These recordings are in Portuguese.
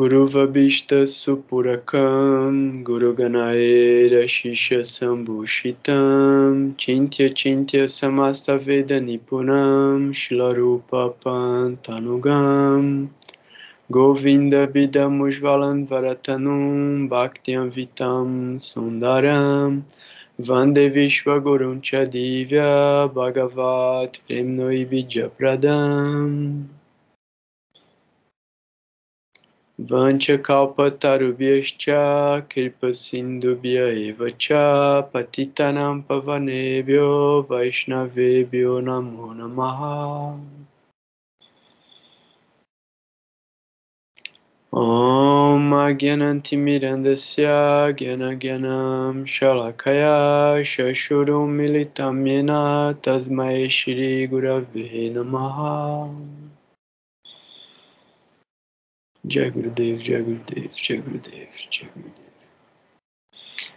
Guru Vabhishta Supurakam Guru Ganaera Shisha Sambhushitam Chintya Chintya Samasta Veda Nipunam Shilarupa Pantanugam Govinda Bidamujvalan Varatanum Bhaktyam Vitam Sundaram Vande Vishwagurun Chadivya Bhagavat Premnoi Pradam Vancha kalpatarubhyascha kripa sindubhya eva cha patitanam pavanebhyo vaishnavebhyo namo namaha. Om Agyanantimirandasya Gyanagyanam Shalakaya Shashurum Militam Yena Tasmai Shri Gurave Namaha Jai Gurudev, Jai Gurudev, Jai Gurudev, Jai Gurudev.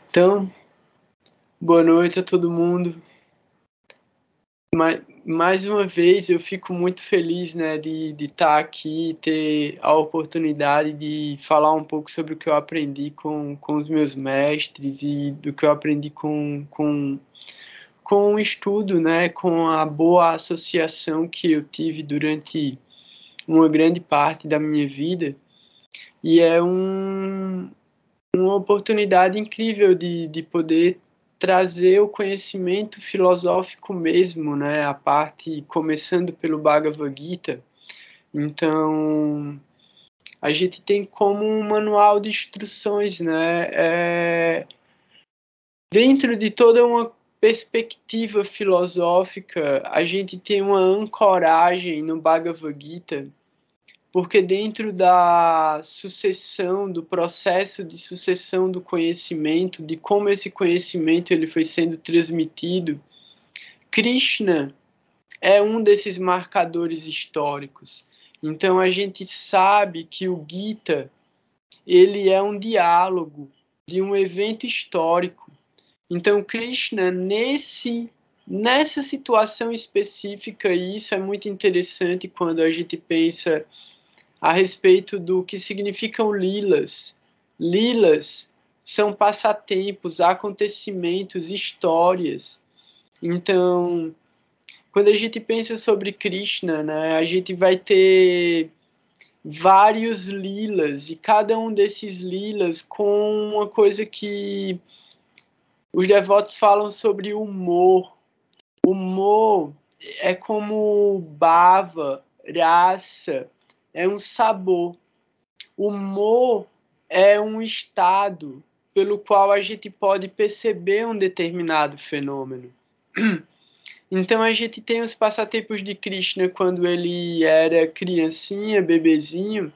Então, boa noite a todo mundo. Mais, mais uma vez eu fico muito feliz né, de estar aqui e ter a oportunidade de falar um pouco sobre o que eu aprendi com, com os meus mestres e do que eu aprendi com, com, com o estudo, né, com a boa associação que eu tive durante uma grande parte da minha vida e é um, uma oportunidade incrível de, de poder trazer o conhecimento filosófico mesmo, né? A parte começando pelo Bhagavad Gita. Então, a gente tem como um manual de instruções, né? É, dentro de toda uma perspectiva filosófica, a gente tem uma ancoragem no Bhagavad Gita porque dentro da sucessão, do processo de sucessão do conhecimento, de como esse conhecimento ele foi sendo transmitido, Krishna é um desses marcadores históricos. Então a gente sabe que o Gita ele é um diálogo de um evento histórico. Então Krishna nesse nessa situação específica, isso é muito interessante quando a gente pensa a respeito do que significam lilas. Lilas são passatempos, acontecimentos, histórias. Então, quando a gente pensa sobre Krishna, né, a gente vai ter vários lilas e cada um desses lilas com uma coisa que os devotos falam sobre humor. Humor é como bava, raça, é um sabor. Humor é um estado pelo qual a gente pode perceber um determinado fenômeno. Então a gente tem os passatempos de Krishna quando ele era criancinha, bebezinho,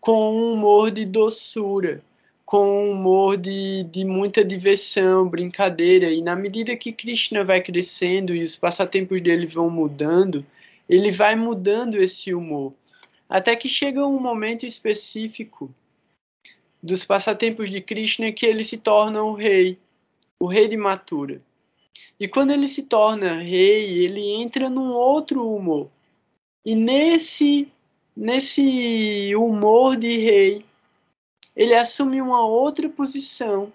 com um humor de doçura, com um humor de, de muita diversão, brincadeira. E na medida que Krishna vai crescendo e os passatempos dele vão mudando, ele vai mudando esse humor. Até que chega um momento específico dos passatempos de Krishna que ele se torna o rei, o rei de Mathura. E quando ele se torna rei, ele entra num outro humor. E nesse nesse humor de rei, ele assume uma outra posição,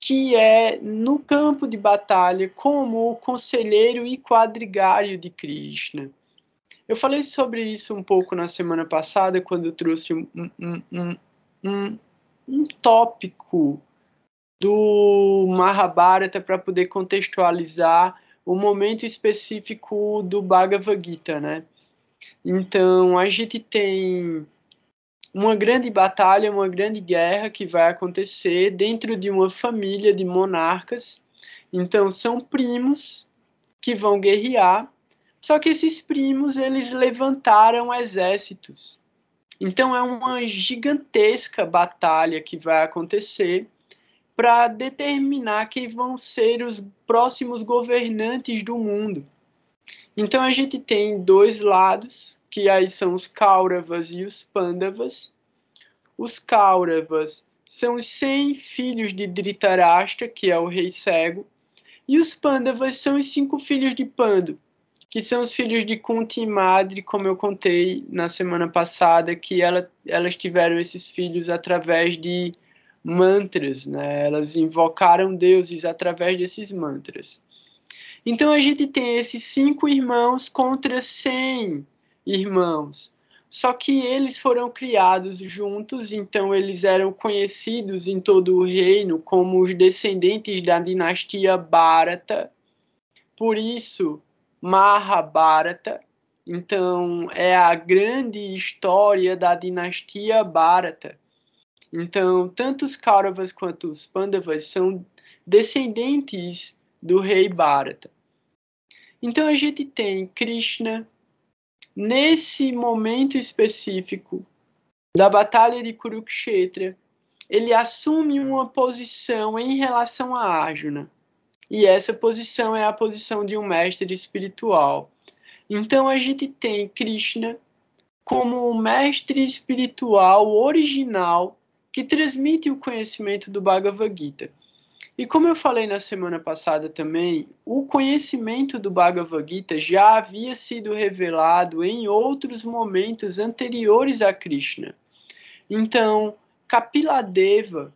que é no campo de batalha como o conselheiro e quadrigário de Krishna. Eu falei sobre isso um pouco na semana passada, quando eu trouxe um, um, um, um, um tópico do Mahabharata para poder contextualizar o momento específico do Bhagavad Gita, né? Então, a gente tem uma grande batalha, uma grande guerra que vai acontecer dentro de uma família de monarcas. Então, são primos que vão guerrear só que esses primos eles levantaram exércitos. Então é uma gigantesca batalha que vai acontecer para determinar quem vão ser os próximos governantes do mundo. Então a gente tem dois lados, que aí são os Kauravas e os Pandavas. Os Kauravas são os 100 filhos de Dhritarashtra, que é o rei cego, e os Pandavas são os cinco filhos de Pandu, que são os filhos de Kunti e Madre, como eu contei na semana passada, que ela, elas tiveram esses filhos através de mantras, né? Elas invocaram deuses através desses mantras. Então a gente tem esses cinco irmãos contra cem irmãos. Só que eles foram criados juntos, então eles eram conhecidos em todo o reino como os descendentes da dinastia Bharata. Por isso, Mahabharata. Então, é a grande história da dinastia Bharata. Então, tanto os Kauravas quanto os Pandavas são descendentes do rei Bharata. Então, a gente tem Krishna nesse momento específico da batalha de Kurukshetra, ele assume uma posição em relação a Arjuna. E essa posição é a posição de um mestre espiritual. Então a gente tem Krishna como o mestre espiritual original que transmite o conhecimento do Bhagavad Gita. E como eu falei na semana passada também, o conhecimento do Bhagavad Gita já havia sido revelado em outros momentos anteriores a Krishna. Então, Kapiladeva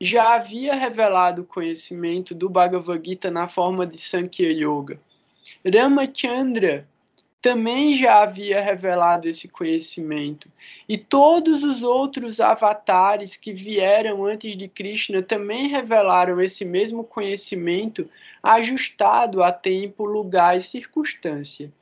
já havia revelado o conhecimento do Bhagavad Gita na forma de Sankhya Yoga. Ramachandra também já havia revelado esse conhecimento. E todos os outros avatares que vieram antes de Krishna também revelaram esse mesmo conhecimento ajustado a tempo, lugar e circunstância.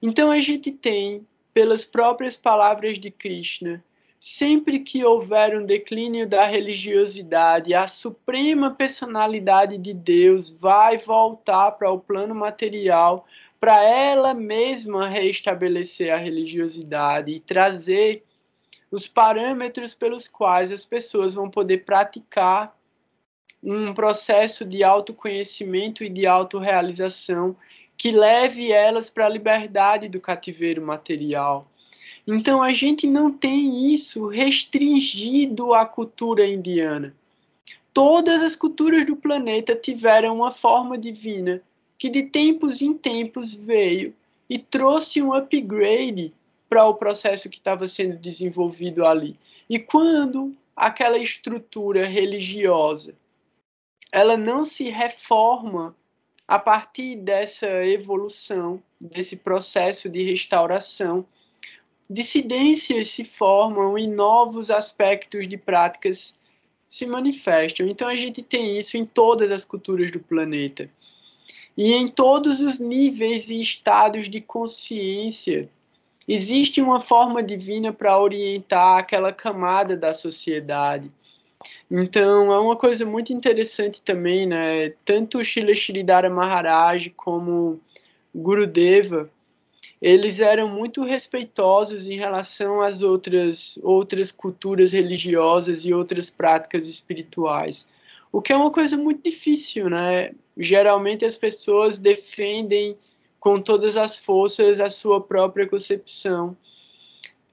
Então a gente tem, pelas próprias palavras de Krishna, sempre que houver um declínio da religiosidade, a suprema personalidade de Deus vai voltar para o plano material para ela mesma reestabelecer a religiosidade e trazer os parâmetros pelos quais as pessoas vão poder praticar um processo de autoconhecimento e de autorrealização que leve elas para a liberdade do cativeiro material. Então a gente não tem isso restringido à cultura indiana. Todas as culturas do planeta tiveram uma forma divina que de tempos em tempos veio e trouxe um upgrade para o processo que estava sendo desenvolvido ali. E quando aquela estrutura religiosa ela não se reforma a partir dessa evolução, desse processo de restauração, dissidências se formam e novos aspectos de práticas se manifestam. Então a gente tem isso em todas as culturas do planeta e em todos os níveis e estados de consciência. Existe uma forma divina para orientar aquela camada da sociedade. Então, é uma coisa muito interessante também, né? Tanto Shila Sridhara Maharaj como Gurudeva, eles eram muito respeitosos em relação às outras, outras culturas religiosas e outras práticas espirituais. O que é uma coisa muito difícil, né? Geralmente as pessoas defendem com todas as forças a sua própria concepção.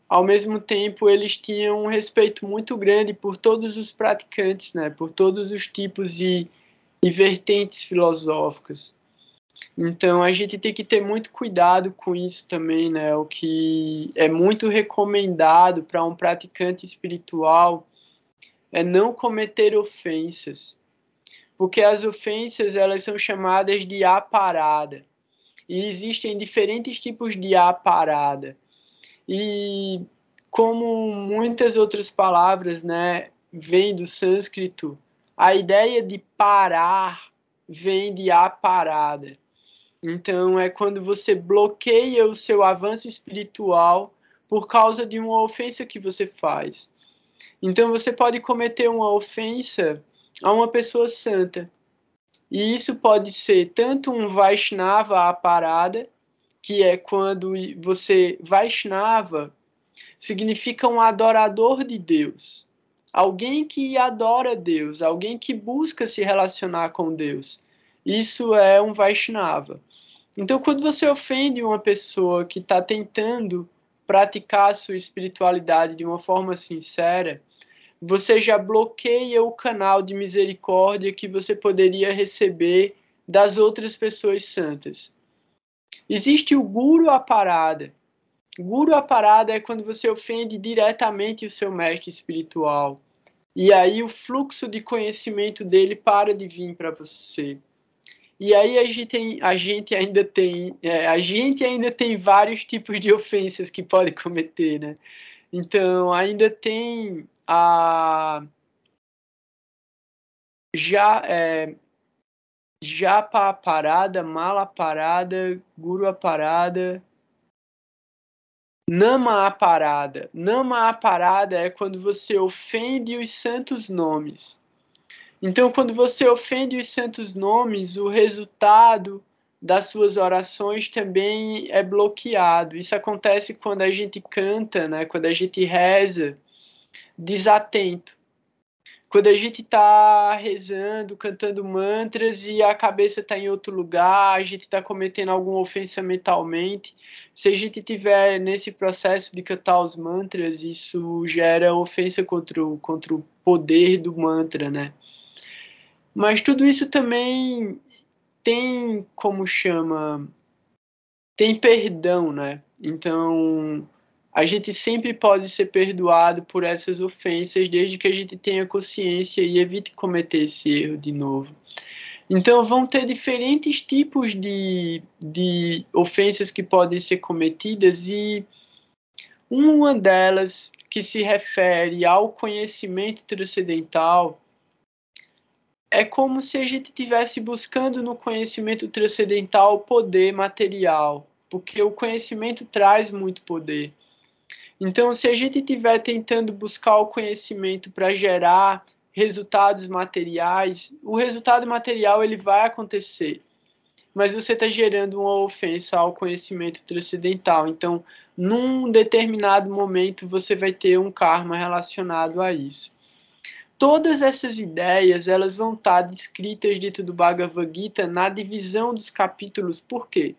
Ao mesmo tempo, eles tinham um respeito muito grande por todos os praticantes, né? Por todos os tipos de, de vertentes filosóficas. Então a gente tem que ter muito cuidado com isso também, né? O que é muito recomendado para um praticante espiritual é não cometer ofensas, porque as ofensas elas são chamadas de aparada e existem diferentes tipos de aparada e como muitas outras palavras, né, vem do sânscrito, a ideia de parar vem de aparada. Então é quando você bloqueia o seu avanço espiritual por causa de uma ofensa que você faz. Então você pode cometer uma ofensa a uma pessoa santa. E isso pode ser tanto um Vaishnava parada, que é quando você Vaishnava significa um adorador de Deus. Alguém que adora Deus, alguém que busca se relacionar com Deus. Isso é um Vaishnava. Então, quando você ofende uma pessoa que está tentando praticar a sua espiritualidade de uma forma sincera, você já bloqueia o canal de misericórdia que você poderia receber das outras pessoas santas. Existe o guru a parada. Guru a parada é quando você ofende diretamente o seu mestre espiritual. E aí o fluxo de conhecimento dele para de vir para você. E aí a gente, a gente ainda tem é, a gente ainda tem vários tipos de ofensas que pode cometer, né? Então ainda tem a já é, japa parada, mala parada, guru a parada, nama a parada. Nama a parada é quando você ofende os santos nomes. Então, quando você ofende os santos nomes, o resultado das suas orações também é bloqueado. Isso acontece quando a gente canta, né? quando a gente reza desatento. Quando a gente está rezando, cantando mantras e a cabeça está em outro lugar, a gente está cometendo alguma ofensa mentalmente. Se a gente tiver nesse processo de cantar os mantras, isso gera ofensa contra o, contra o poder do mantra, né? Mas tudo isso também tem como chama tem perdão, né? Então a gente sempre pode ser perdoado por essas ofensas desde que a gente tenha consciência e evite cometer esse erro de novo. Então vão ter diferentes tipos de, de ofensas que podem ser cometidas e uma delas que se refere ao conhecimento transcendental é como se a gente estivesse buscando no conhecimento transcendental poder material, porque o conhecimento traz muito poder. Então, se a gente estiver tentando buscar o conhecimento para gerar resultados materiais, o resultado material ele vai acontecer, mas você está gerando uma ofensa ao conhecimento transcendental. Então, num determinado momento, você vai ter um karma relacionado a isso. Todas essas ideias elas vão estar descritas dentro do Bhagavad Gita na divisão dos capítulos. Por quê?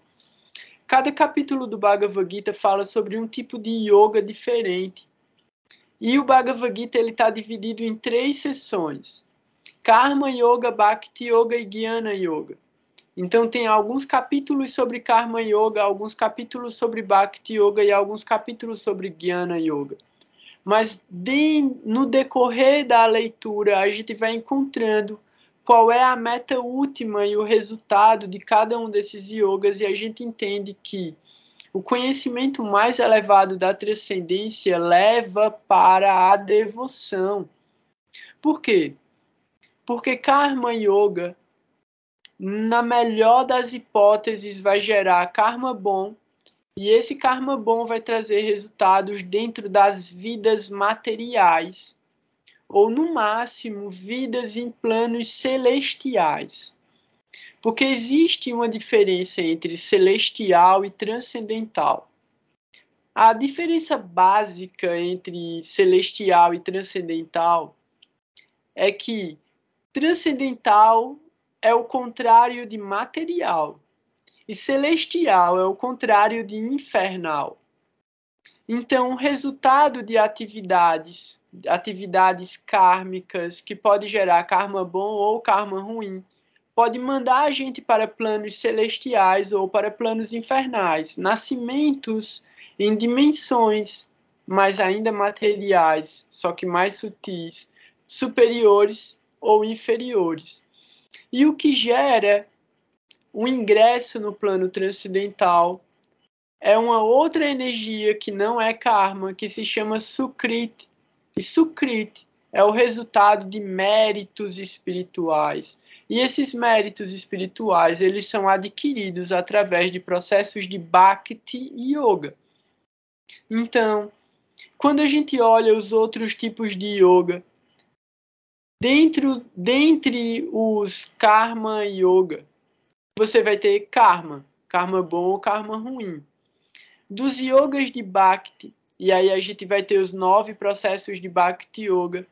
Cada capítulo do Bhagavad Gita fala sobre um tipo de yoga diferente. E o Bhagavad Gita está dividido em três sessões: Karma Yoga, Bhakti Yoga e Jnana Yoga. Então tem alguns capítulos sobre Karma Yoga, alguns capítulos sobre Bhakti Yoga e alguns capítulos sobre Jnana Yoga mas de, no decorrer da leitura a gente vai encontrando qual é a meta última e o resultado de cada um desses yogas e a gente entende que o conhecimento mais elevado da transcendência leva para a devoção. Por quê? Porque Karma Yoga, na melhor das hipóteses, vai gerar karma bom e esse karma bom vai trazer resultados dentro das vidas materiais, ou no máximo, vidas em planos celestiais. Porque existe uma diferença entre celestial e transcendental. A diferença básica entre celestial e transcendental é que transcendental é o contrário de material e celestial é o contrário de infernal. Então, o resultado de atividades, atividades kármicas, que pode gerar karma bom ou karma ruim, pode mandar a gente para planos celestiais ou para planos infernais, nascimentos em dimensões mais ainda materiais, só que mais sutis, superiores ou inferiores. E o que gera o ingresso no plano transcendental é uma outra energia que não é karma, que se chama Sukrit. E Sukrit é o resultado de méritos espirituais. E esses méritos espirituais, eles são adquiridos através de processos de Bhakti Yoga. Então, quando a gente olha os outros tipos de yoga, dentro dentre os Karma Yoga, você vai ter karma, karma bom ou karma ruim. Dos yogas de Bhakti, e aí a gente vai ter os nove processos de Bhakti Yoga,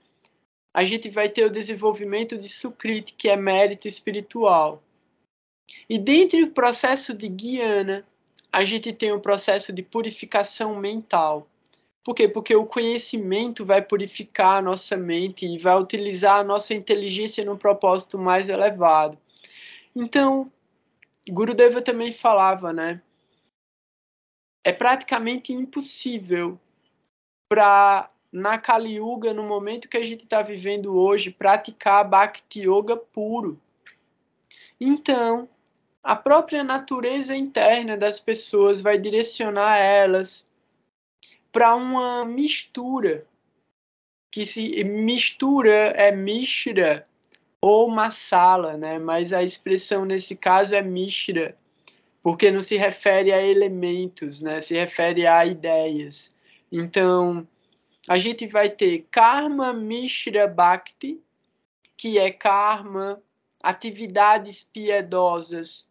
a gente vai ter o desenvolvimento de Sukriti, que é mérito espiritual. E dentro do processo de Guiana, a gente tem o um processo de purificação mental. Por quê? Porque o conhecimento vai purificar a nossa mente e vai utilizar a nossa inteligência num propósito mais elevado. Então, Gurudeva também falava, né? é praticamente impossível para na Kali Yuga, no momento que a gente está vivendo hoje, praticar Bhakti Yoga puro. Então, a própria natureza interna das pessoas vai direcionar elas para uma mistura, que se mistura é mishra ou masala, né? Mas a expressão nesse caso é mishra, porque não se refere a elementos, né? Se refere a ideias. Então, a gente vai ter Karma Mishra Bhakti, que é karma, atividades piedosas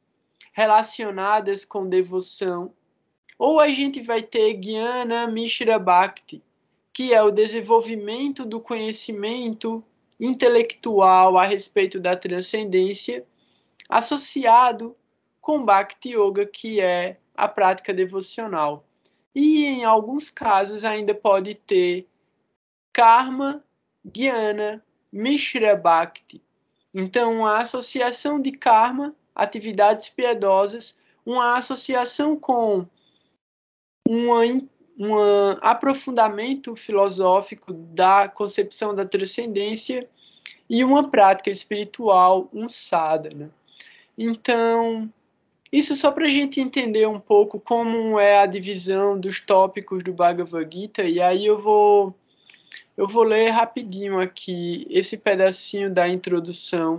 relacionadas com devoção, ou a gente vai ter Jnana Mishra Bhakti, que é o desenvolvimento do conhecimento intelectual a respeito da transcendência, associado com Bhakti Yoga, que é a prática devocional e em alguns casos ainda pode ter karma, jnana, mishra bhakti. Então, a associação de karma, atividades piedosas, uma associação com um aprofundamento filosófico da concepção da transcendência e uma prática espiritual, um sadhana. Então, isso só para a gente entender um pouco como é a divisão dos tópicos do Bhagavad Gita, e aí eu vou, eu vou ler rapidinho aqui esse pedacinho da introdução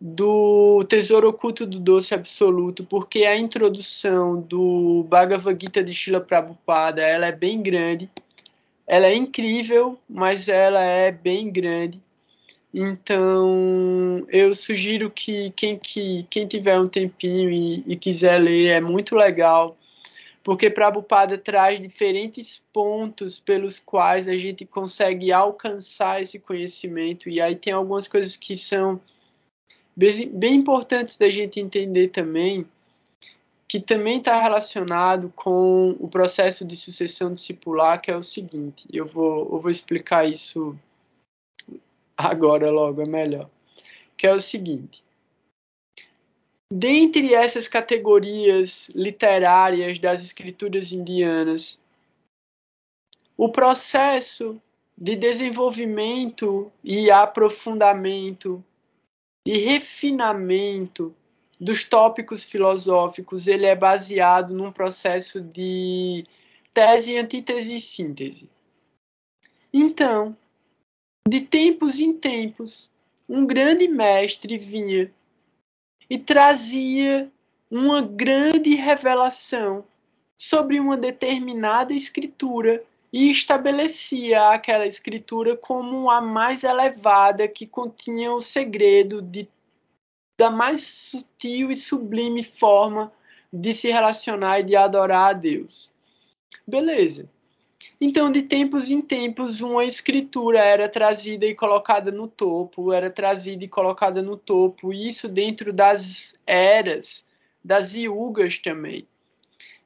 do Tesouro Oculto do Doce Absoluto, porque a introdução do Bhagavad Gita de Srila Prabhupada ela é bem grande, ela é incrível, mas ela é bem grande. Então, eu sugiro que quem, que, quem tiver um tempinho e, e quiser ler, é muito legal, porque Prabhupada traz diferentes pontos pelos quais a gente consegue alcançar esse conhecimento, e aí tem algumas coisas que são bem, bem importantes da gente entender também, que também está relacionado com o processo de sucessão discipular, que é o seguinte, eu vou, eu vou explicar isso agora logo é melhor. Que é o seguinte: dentre essas categorias literárias das escrituras indianas, o processo de desenvolvimento e aprofundamento e refinamento dos tópicos filosóficos ele é baseado num processo de tese, antítese e síntese. Então, de tempos em tempos, um grande mestre vinha e trazia uma grande revelação sobre uma determinada escritura e estabelecia aquela escritura como a mais elevada que continha o segredo de, da mais sutil e sublime forma de se relacionar e de adorar a Deus. Beleza. Então, de tempos em tempos, uma escritura era trazida e colocada no topo, era trazida e colocada no topo, isso dentro das eras, das yugas também.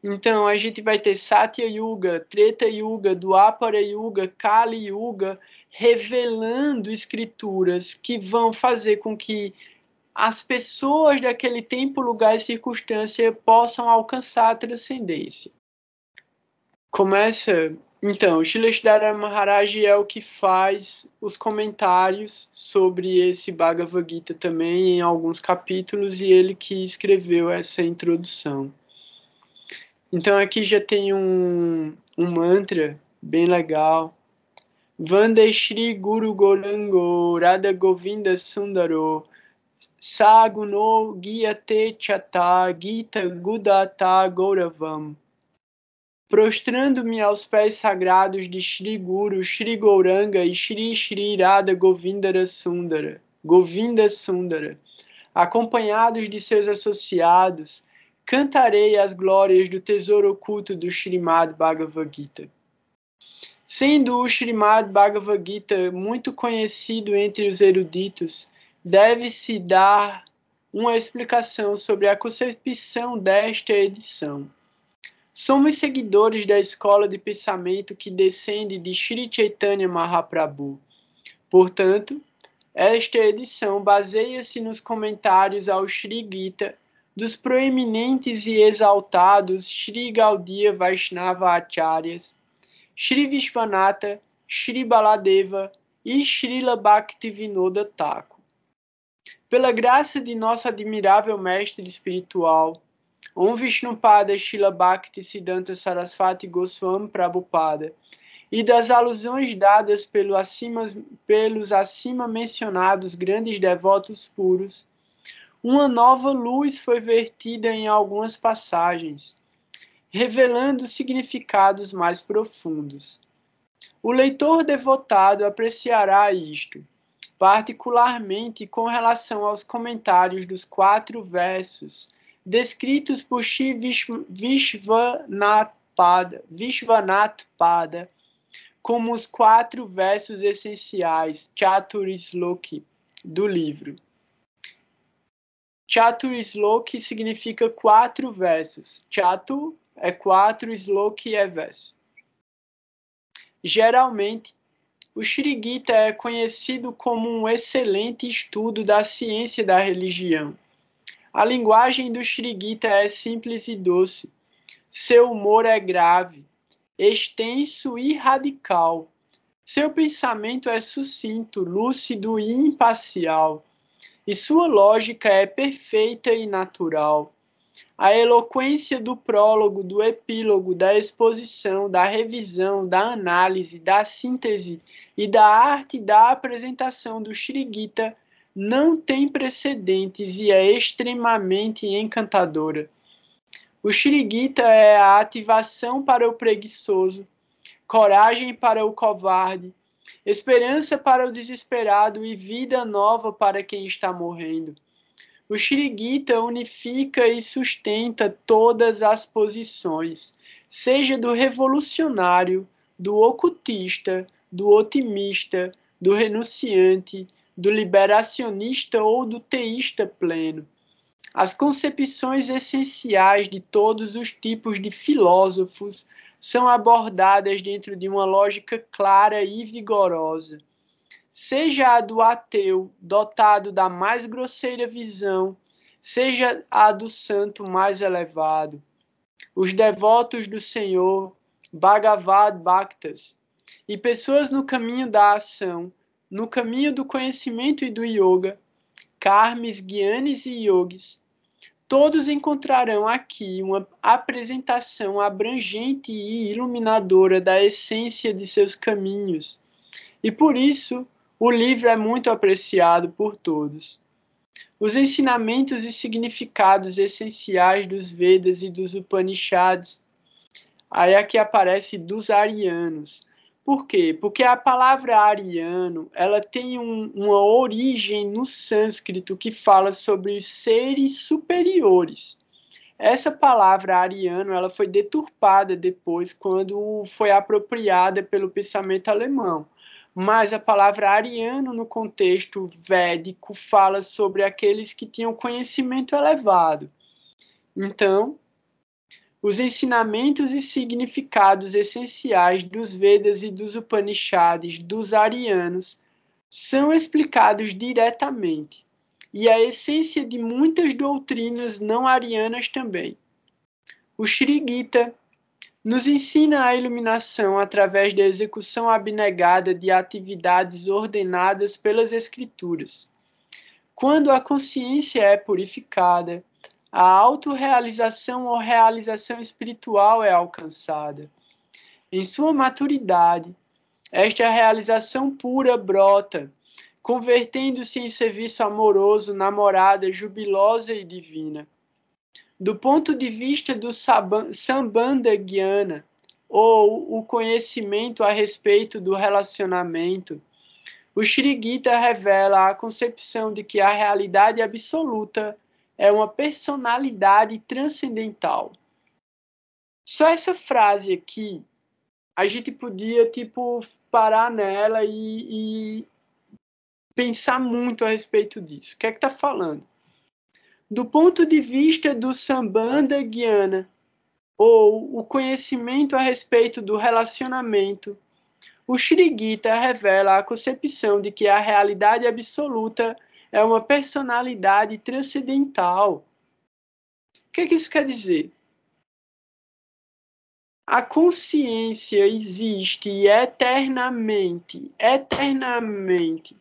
Então, a gente vai ter Satya Yuga, Treta Yuga, Dwapara Yuga, Kali Yuga, revelando escrituras que vão fazer com que as pessoas daquele tempo, lugar e circunstância possam alcançar a transcendência. Começa então, o Maharaj é o que faz os comentários sobre esse Bhagavad Gita também em alguns capítulos e ele que escreveu essa introdução. Então aqui já tem um, um mantra bem legal. Vande Shri Guru Gorango Radha Govinda Sundaro Saguno Giyate Chata Gita Gudata Gauravam prostrando-me aos pés sagrados de Shri Guru, Shri Gauranga e Shri Shri Radha Govindara Sundara, Govinda Sundara, acompanhados de seus associados, cantarei as glórias do tesouro oculto do Srimad Bhagavad Gita. Sendo o Srimad Bhagavad Gita muito conhecido entre os eruditos, deve-se dar uma explicação sobre a concepção desta edição. Somos seguidores da escola de pensamento que descende de Sri Chaitanya Mahaprabhu. Portanto, esta edição baseia-se nos comentários ao Sri Gita dos proeminentes e exaltados Sri Gaudiya Vaishnava Acharyas, Sri Vishwanatha, Sri Baladeva e Srila Bhaktivinoda Thakur. Pela graça de nosso admirável mestre espiritual, Om Vishnupada Srila Bhakti Siddhanta Sarasvati Goswami Prabhupada, e das alusões dadas pelo acima, pelos acima mencionados grandes devotos puros, uma nova luz foi vertida em algumas passagens, revelando significados mais profundos. O leitor devotado apreciará isto, particularmente com relação aos comentários dos quatro versos descritos por Shri Vishwanath Pada, Vishwanath Pada como os quatro versos essenciais Chaturisloki do livro. Chaturisloki significa quatro versos. Chatu é quatro, Sloki é verso. Geralmente, o Shri Gita é conhecido como um excelente estudo da ciência da religião. A linguagem do Shri Gita é simples e doce. Seu humor é grave, extenso e radical. Seu pensamento é sucinto, lúcido e imparcial, e sua lógica é perfeita e natural. A eloquência do prólogo, do epílogo, da exposição, da revisão, da análise, da síntese e da arte da apresentação do Sri Gita não tem precedentes e é extremamente encantadora. O Shirigita é a ativação para o preguiçoso, coragem para o covarde, esperança para o desesperado e vida nova para quem está morrendo. O Shirigita unifica e sustenta todas as posições, seja do revolucionário, do ocultista, do otimista, do renunciante, do liberacionista ou do teísta pleno. As concepções essenciais de todos os tipos de filósofos são abordadas dentro de uma lógica clara e vigorosa. Seja a do ateu, dotado da mais grosseira visão, seja a do santo mais elevado. Os devotos do Senhor, Bhagavad Bhaktas, e pessoas no caminho da ação, no caminho do conhecimento e do yoga, karmis, guianes e yogis, todos encontrarão aqui uma apresentação abrangente e iluminadora da essência de seus caminhos, e por isso o livro é muito apreciado por todos. Os ensinamentos e significados essenciais dos Vedas e dos Upanishads, aí aqui aparece dos arianos, por quê? Porque a palavra ariano ela tem um, uma origem no sânscrito que fala sobre os seres superiores. Essa palavra ariano ela foi deturpada depois quando foi apropriada pelo pensamento alemão. Mas a palavra ariano no contexto védico fala sobre aqueles que tinham conhecimento elevado. Então, os ensinamentos e significados essenciais dos Vedas e dos Upanishads dos arianos são explicados diretamente, e a essência de muitas doutrinas não arianas também. O Sri Gita nos ensina a iluminação através da execução abnegada de atividades ordenadas pelas Escrituras. Quando a consciência é purificada, a autorrealização ou realização espiritual é alcançada. Em sua maturidade, esta realização pura brota, convertendo-se em serviço amoroso, namorada, jubilosa e divina. Do ponto de vista do Sambandha Gyana, ou o conhecimento a respeito do relacionamento, o Sri Gita revela a concepção de que a realidade absoluta é uma personalidade transcendental. Só essa frase aqui, a gente podia tipo parar nela e, e pensar muito a respeito disso. O que é que está falando? Do ponto de vista do Sambandha Guiana, ou o conhecimento a respeito do relacionamento, o Shri Gita revela a concepção de que a realidade absoluta é uma personalidade transcendental. que, que isso quer dizer? A consciência existe eternamente, eternamente,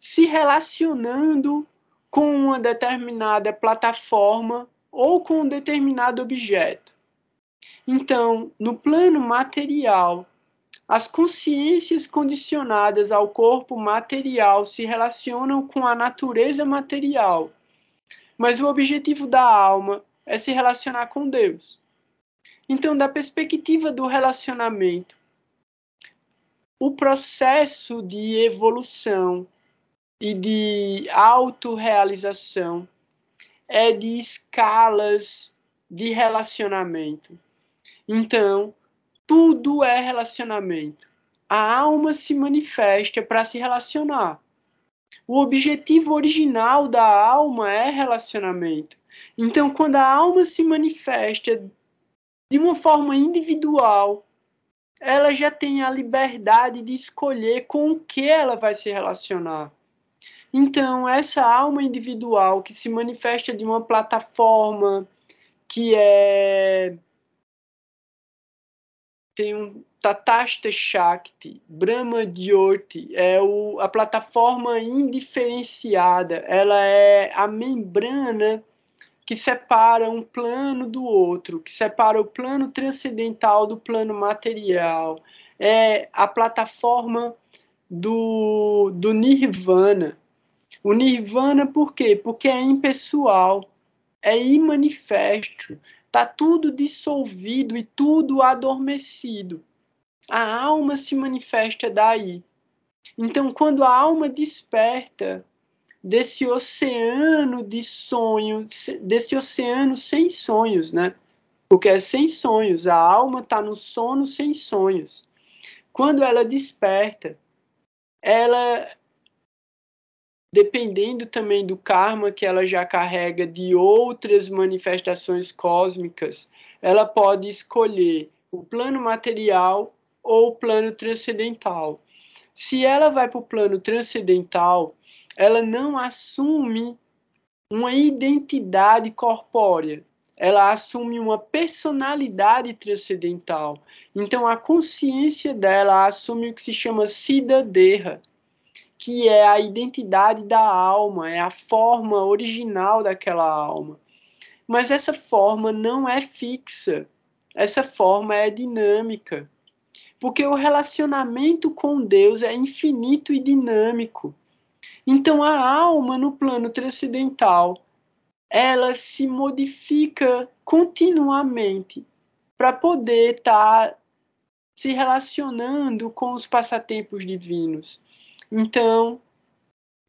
se relacionando com uma determinada plataforma ou com um determinado objeto. Então, no plano material, as consciências condicionadas ao corpo material se relacionam com a natureza material, mas o objetivo da alma é se relacionar com Deus. Então, da perspectiva do relacionamento, o processo de evolução e de autorrealização é de escalas de relacionamento. Então, tudo é relacionamento. A alma se manifesta para se relacionar. O objetivo original da alma é relacionamento. Então, quando a alma se manifesta de uma forma individual, ela já tem a liberdade de escolher com o que ela vai se relacionar. Então, essa alma individual que se manifesta de uma plataforma que é tem um Tatasta Shakti, Brahma Jyoti, é o, a plataforma indiferenciada, ela é a membrana que separa um plano do outro, que separa o plano transcendental do plano material. É a plataforma do, do Nirvana. O Nirvana por quê? Porque é impessoal, é imanifesto, está tudo dissolvido e tudo adormecido. A alma se manifesta daí. Então, quando a alma desperta, desse oceano de sonhos, desse oceano sem sonhos, né? Porque é sem sonhos, a alma está no sono sem sonhos. Quando ela desperta, ela, dependendo também do karma que ela já carrega de outras manifestações cósmicas, ela pode escolher o plano material ou o plano transcendental. Se ela vai para o plano transcendental, ela não assume uma identidade corpórea, ela assume uma personalidade transcendental. Então a consciência dela assume o que se chama sidadeha, que é a identidade da alma, é a forma original daquela alma. Mas essa forma não é fixa, essa forma é dinâmica. Porque o relacionamento com Deus é infinito e dinâmico. Então a alma no plano transcendental, ela se modifica continuamente para poder estar tá se relacionando com os passatempos divinos. Então,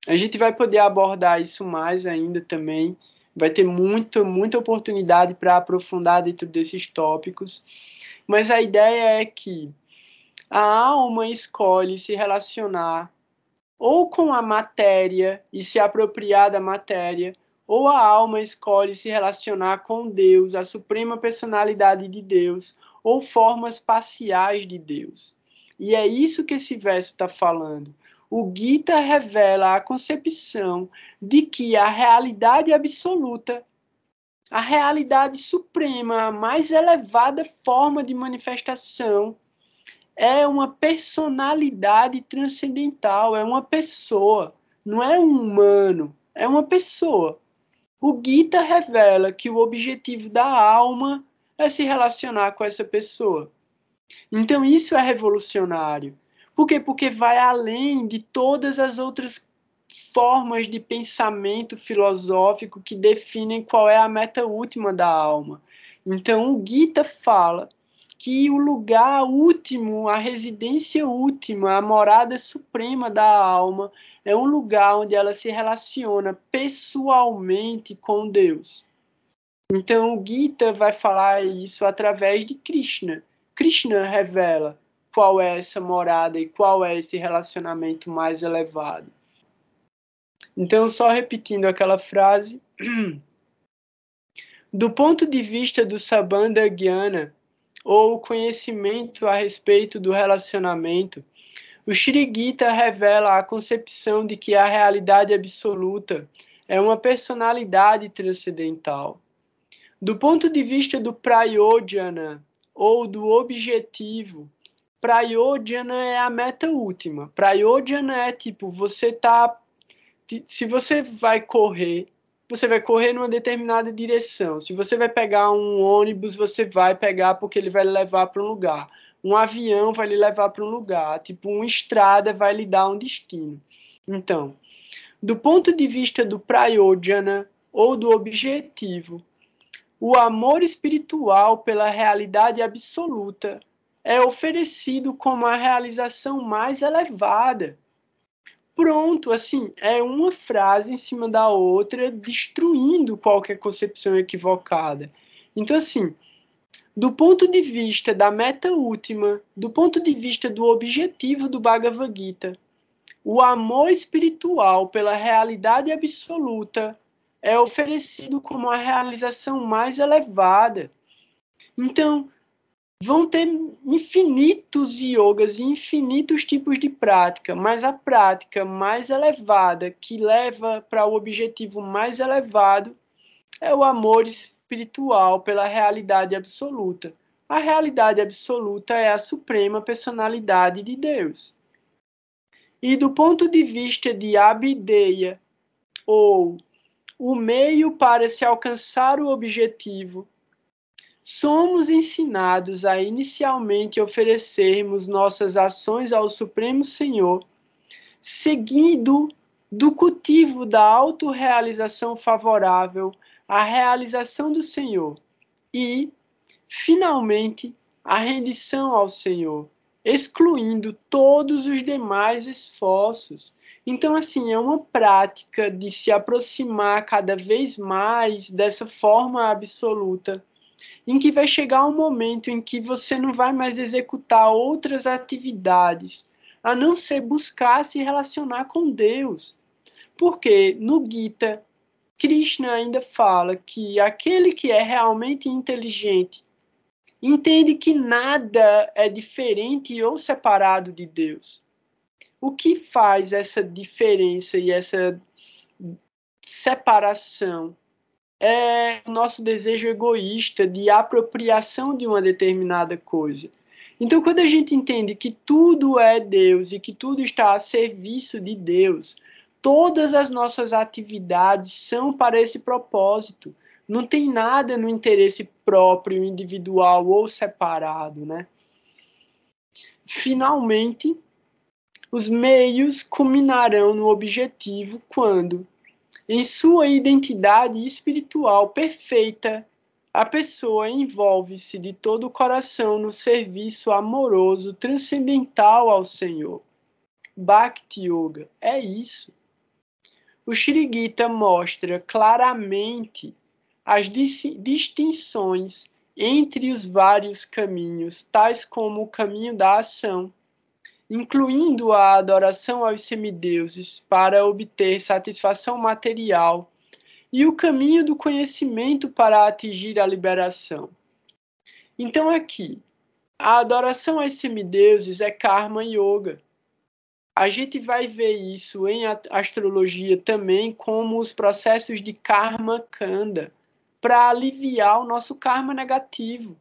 a gente vai poder abordar isso mais ainda também. Vai ter muito, muita oportunidade para aprofundar dentro desses tópicos. Mas a ideia é que a alma escolhe se relacionar ou com a matéria e se apropriar da matéria, ou a alma escolhe se relacionar com Deus, a suprema personalidade de Deus, ou formas parciais de Deus. E é isso que esse verso está falando. O Gita revela a concepção de que a realidade absoluta, a realidade suprema, a mais elevada forma de manifestação é uma personalidade transcendental, é uma pessoa, não é um humano, é uma pessoa. O Gita revela que o objetivo da alma é se relacionar com essa pessoa. Então isso é revolucionário. Por quê? Porque vai além de todas as outras formas de pensamento filosófico que definem qual é a meta última da alma. Então o Gita fala que o lugar último, a residência última, a morada suprema da alma, é um lugar onde ela se relaciona pessoalmente com Deus. Então o Gita vai falar isso através de Krishna. Krishna revela qual é essa morada e qual é esse relacionamento mais elevado. Então, só repetindo aquela frase, do ponto de vista do Sabanda Gyana, ou conhecimento a respeito do relacionamento, o Shri Gita revela a concepção de que a realidade absoluta é uma personalidade transcendental. Do ponto de vista do Prayodhana, ou do objetivo, Prayodhana é a meta última. Prayodhana é tipo, você tá. Se você vai correr, você vai correr numa determinada direção. Se você vai pegar um ônibus, você vai pegar porque ele vai levar para um lugar. Um avião vai lhe levar para um lugar. Tipo, uma estrada vai lhe dar um destino. Então, do ponto de vista do Prayodhana, ou do objetivo, o amor espiritual pela realidade absoluta é oferecido como a realização mais elevada. Pronto, assim, é uma frase em cima da outra, destruindo qualquer concepção equivocada. Então, assim, do ponto de vista da meta última, do ponto de vista do objetivo do Bhagavad Gita, o amor espiritual pela realidade absoluta é oferecido como a realização mais elevada. Então, vão ter infinitos yogas e infinitos tipos de prática, mas a prática mais elevada, que leva para o objetivo mais elevado, é o amor espiritual pela realidade absoluta. A realidade absoluta é a suprema personalidade de Deus. E do ponto de vista de abideia, ou o meio para se alcançar o objetivo, somos ensinados a inicialmente oferecermos nossas ações ao Supremo Senhor, seguido do cultivo da autorrealização favorável à realização do Senhor e, finalmente, a rendição ao Senhor, excluindo todos os demais esforços. Então, assim, é uma prática de se aproximar cada vez mais dessa forma absoluta, em que vai chegar um momento em que você não vai mais executar outras atividades, a não ser buscar se relacionar com Deus. Porque no Gita, Krishna ainda fala que aquele que é realmente inteligente entende que nada é diferente ou separado de Deus o que faz essa diferença e essa separação é o nosso desejo egoísta de apropriação de uma determinada coisa. Então, quando a gente entende que tudo é Deus e que tudo está a serviço de Deus, todas as nossas atividades são para esse propósito. Não tem nada no interesse próprio, individual ou separado, né? Finalmente, os meios culminarão no objetivo quando, em sua identidade espiritual perfeita, a pessoa envolve-se de todo o coração no serviço amoroso transcendental ao Senhor. Bhakti Yoga é isso. O Shri Gita mostra claramente as distinções entre os vários caminhos, tais como o caminho da ação, incluindo a adoração aos semideuses para obter satisfação material, e o caminho do conhecimento para atingir a liberação. Então, aqui, a adoração aos semideuses é karma yoga. A gente vai ver isso em astrologia também como os processos de karma kanda, para aliviar o nosso karma negativo.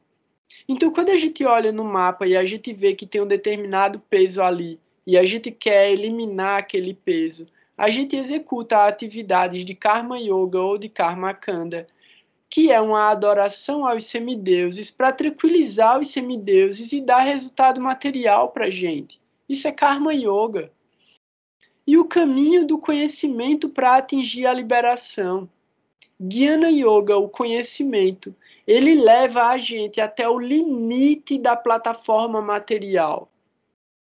Então, quando a gente olha no mapa e a gente vê que tem um determinado peso ali e a gente quer eliminar aquele peso, a gente executa atividades de Karma Yoga ou de Karma Kanda, que é uma adoração aos semideuses para tranquilizar os semideuses e dar resultado material para a gente. Isso é Karma Yoga. E o caminho do conhecimento para atingir a liberação. Jnana Yoga, o conhecimento, ele leva a gente até o limite da plataforma material.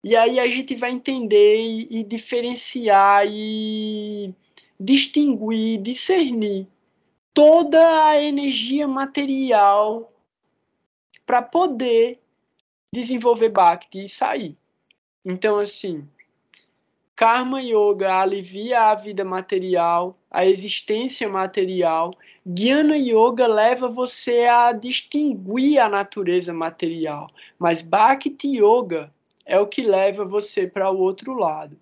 E aí a gente vai entender e, e diferenciar e distinguir, discernir toda a energia material para poder desenvolver Bhakti e sair. Então, assim, Karma Yoga alivia a vida material, a existência material. Jnana Yoga leva você a distinguir a natureza material. Mas Bhakti Yoga é o que leva você para o outro lado.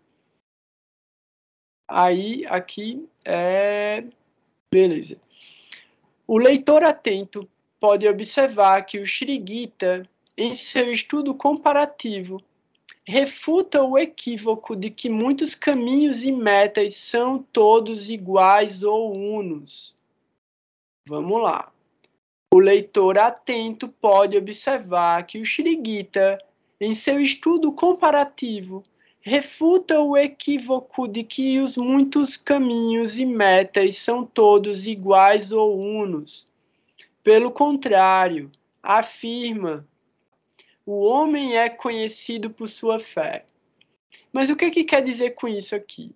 Aí, aqui é. Beleza. O leitor atento pode observar que o Shrigita, em seu estudo comparativo, refuta o equívoco de que muitos caminhos e metas são todos iguais ou unos. Vamos lá. O leitor atento pode observar que o Shrigita, em seu estudo comparativo, refuta o equívoco de que os muitos caminhos e metas são todos iguais ou unos. Pelo contrário, afirma: o homem é conhecido por sua fé. Mas o que, que quer dizer com isso aqui?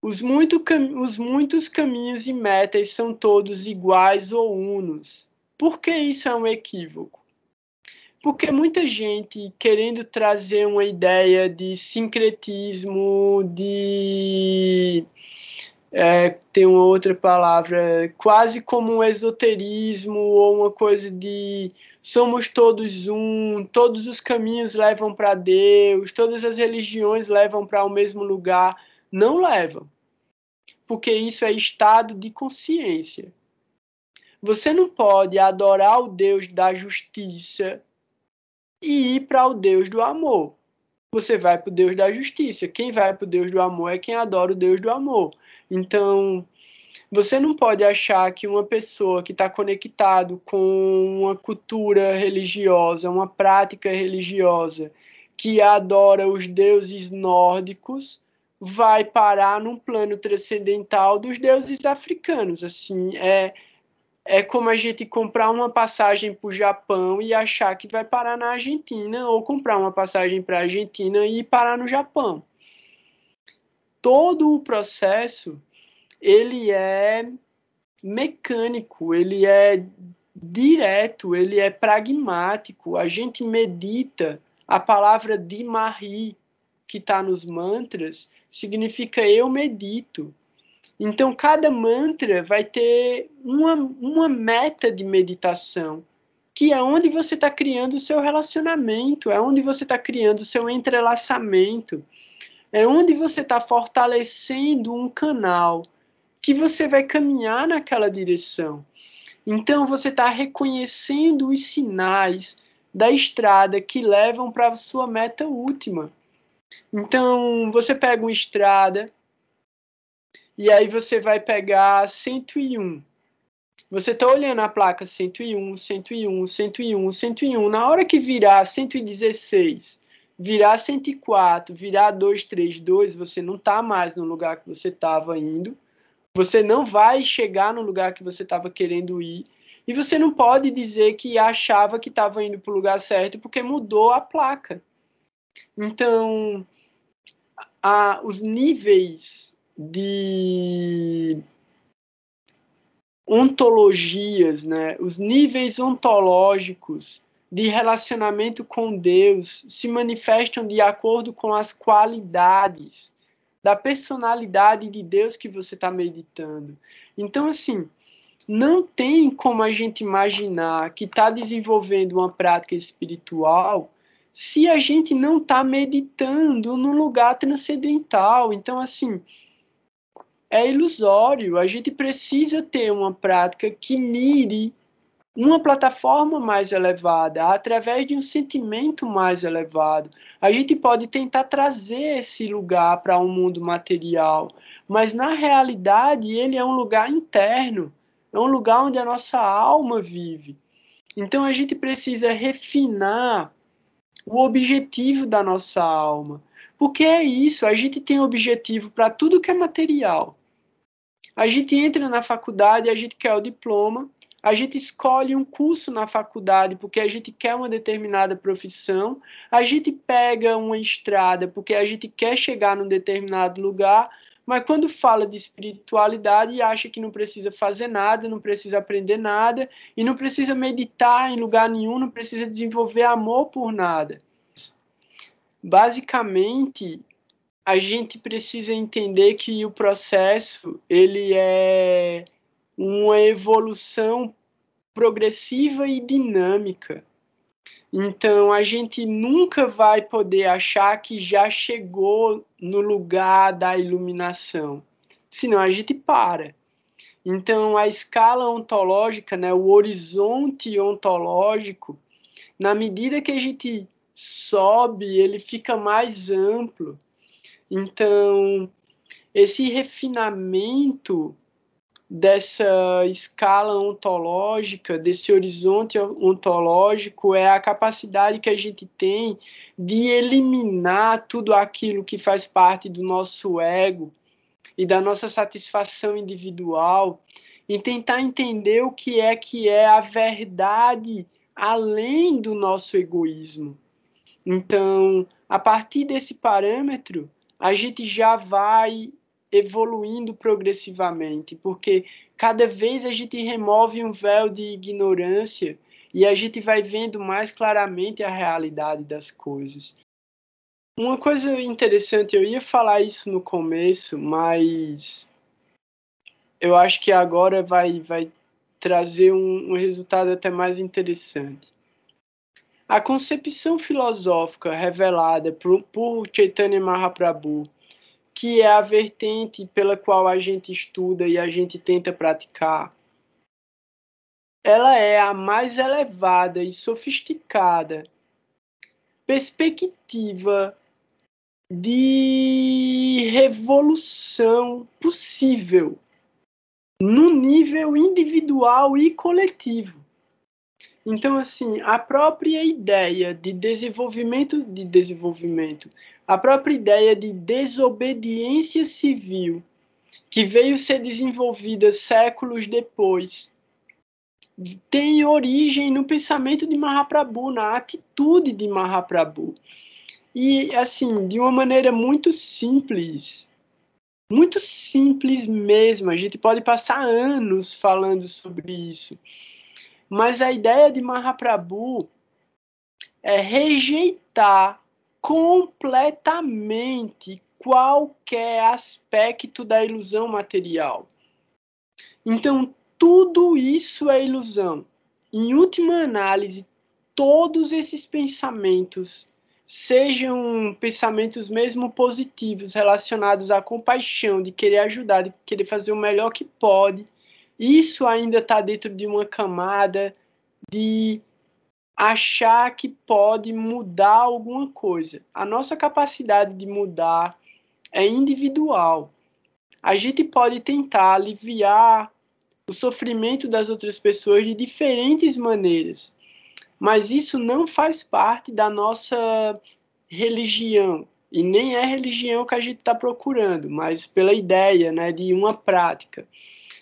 Os, muito, os muitos caminhos e metas são todos iguais ou unos. Por que isso é um equívoco? Porque muita gente querendo trazer uma ideia de sincretismo, de. É, tem uma outra palavra, quase como um esoterismo ou uma coisa de somos todos um, todos os caminhos levam para Deus, todas as religiões levam para o mesmo lugar. Não levam. Porque isso é estado de consciência. Você não pode adorar o Deus da justiça e ir para o Deus do amor. Você vai para o Deus da justiça. Quem vai para o Deus do amor é quem adora o Deus do amor. Então, você não pode achar que uma pessoa que está conectado com uma cultura religiosa, uma prática religiosa, que adora os deuses nórdicos, vai parar num plano transcendental dos deuses africanos. Assim, é é como a gente comprar uma passagem para o Japão e achar que vai parar na Argentina, ou comprar uma passagem para a Argentina e parar no Japão. Todo o processo ele é mecânico, ele é direto, ele é pragmático. A gente medita a palavra de Mahi que está nos mantras significa eu medito. Então, cada mantra vai ter uma, uma meta de meditação, que é onde você está criando o seu relacionamento, é onde você está criando o seu entrelaçamento, é onde você está fortalecendo um canal que você vai caminhar naquela direção. Então, você está reconhecendo os sinais da estrada que levam para a sua meta última. Então, você pega uma estrada e aí você vai pegar 101. Você está olhando a placa 101, 101, 101, 101. Na hora que virar 116, virar 104, virar 232, você não está mais no lugar que você estava indo. Você não vai chegar no lugar que você estava querendo ir. E você não pode dizer que achava que estava indo para o lugar certo porque mudou a placa. Então, a, os níveis de ontologias, né? Os níveis ontológicos de relacionamento com Deus se manifestam de acordo com as qualidades da personalidade de Deus que você está meditando. Então, assim, não tem como a gente imaginar que está desenvolvendo uma prática espiritual se a gente não está meditando no lugar transcendental. Então, assim, é ilusório. A gente precisa ter uma prática que mire uma plataforma mais elevada, através de um sentimento mais elevado. A gente pode tentar trazer esse lugar para um mundo material, mas na realidade ele é um lugar interno, é um lugar onde a nossa alma vive. Então a gente precisa refinar o objetivo da nossa alma. Porque é isso, a gente tem objetivo para tudo que é material. A gente entra na faculdade, a gente quer o diploma, a gente escolhe um curso na faculdade porque a gente quer uma determinada profissão, a gente pega uma estrada porque a gente quer chegar num determinado lugar, mas quando fala de espiritualidade acha que não precisa fazer nada, não precisa aprender nada e não precisa meditar em lugar nenhum, não precisa desenvolver amor por nada. Basicamente, a gente precisa entender que o processo ele é uma evolução progressiva e dinâmica. Então a gente nunca vai poder achar que já chegou no lugar da iluminação, senão a gente para. Então, a escala ontológica, né, o horizonte ontológico, na medida que a gente sobe, ele fica mais amplo. Então, esse refinamento dessa escala ontológica, desse horizonte ontológico, é a capacidade que a gente tem de eliminar tudo aquilo que faz parte do nosso ego e da nossa satisfação individual e tentar entender o que é que é a verdade além do nosso egoísmo. Então, a partir desse parâmetro, a gente já vai evoluindo progressivamente, porque cada vez a gente remove um véu de ignorância e a gente vai vendo mais claramente a realidade das coisas. Uma coisa interessante, eu ia falar isso no começo, mas eu acho que agora vai, vai trazer um, um resultado até mais interessante. A concepção filosófica revelada por, por Chaitanya Mahaprabhu que é a vertente pela qual a gente estuda e a gente tenta praticar, ela é a mais elevada e sofisticada perspectiva de revolução possível no nível individual e coletivo. Então, assim, a própria ideia de desenvolvimento de desenvolvimento, a própria ideia de desobediência civil, que veio ser desenvolvida séculos depois, tem origem no pensamento de Mahaprabhu, na atitude de Mahaprabhu. E, assim, de uma maneira muito simples, muito simples mesmo, a gente pode passar anos falando sobre isso. Mas a ideia de Mahaprabhu é rejeitar completamente qualquer aspecto da ilusão material. Então, tudo isso é ilusão. Em última análise, todos esses pensamentos, sejam pensamentos mesmo positivos, relacionados à compaixão, de querer ajudar, de querer fazer o melhor que pode, isso ainda está dentro de uma camada de achar que pode mudar alguma coisa. A nossa capacidade de mudar é individual. A gente pode tentar aliviar o sofrimento das outras pessoas de diferentes maneiras, mas isso não faz parte da nossa religião e nem é religião que a gente está procurando, mas pela ideia, né, de uma prática.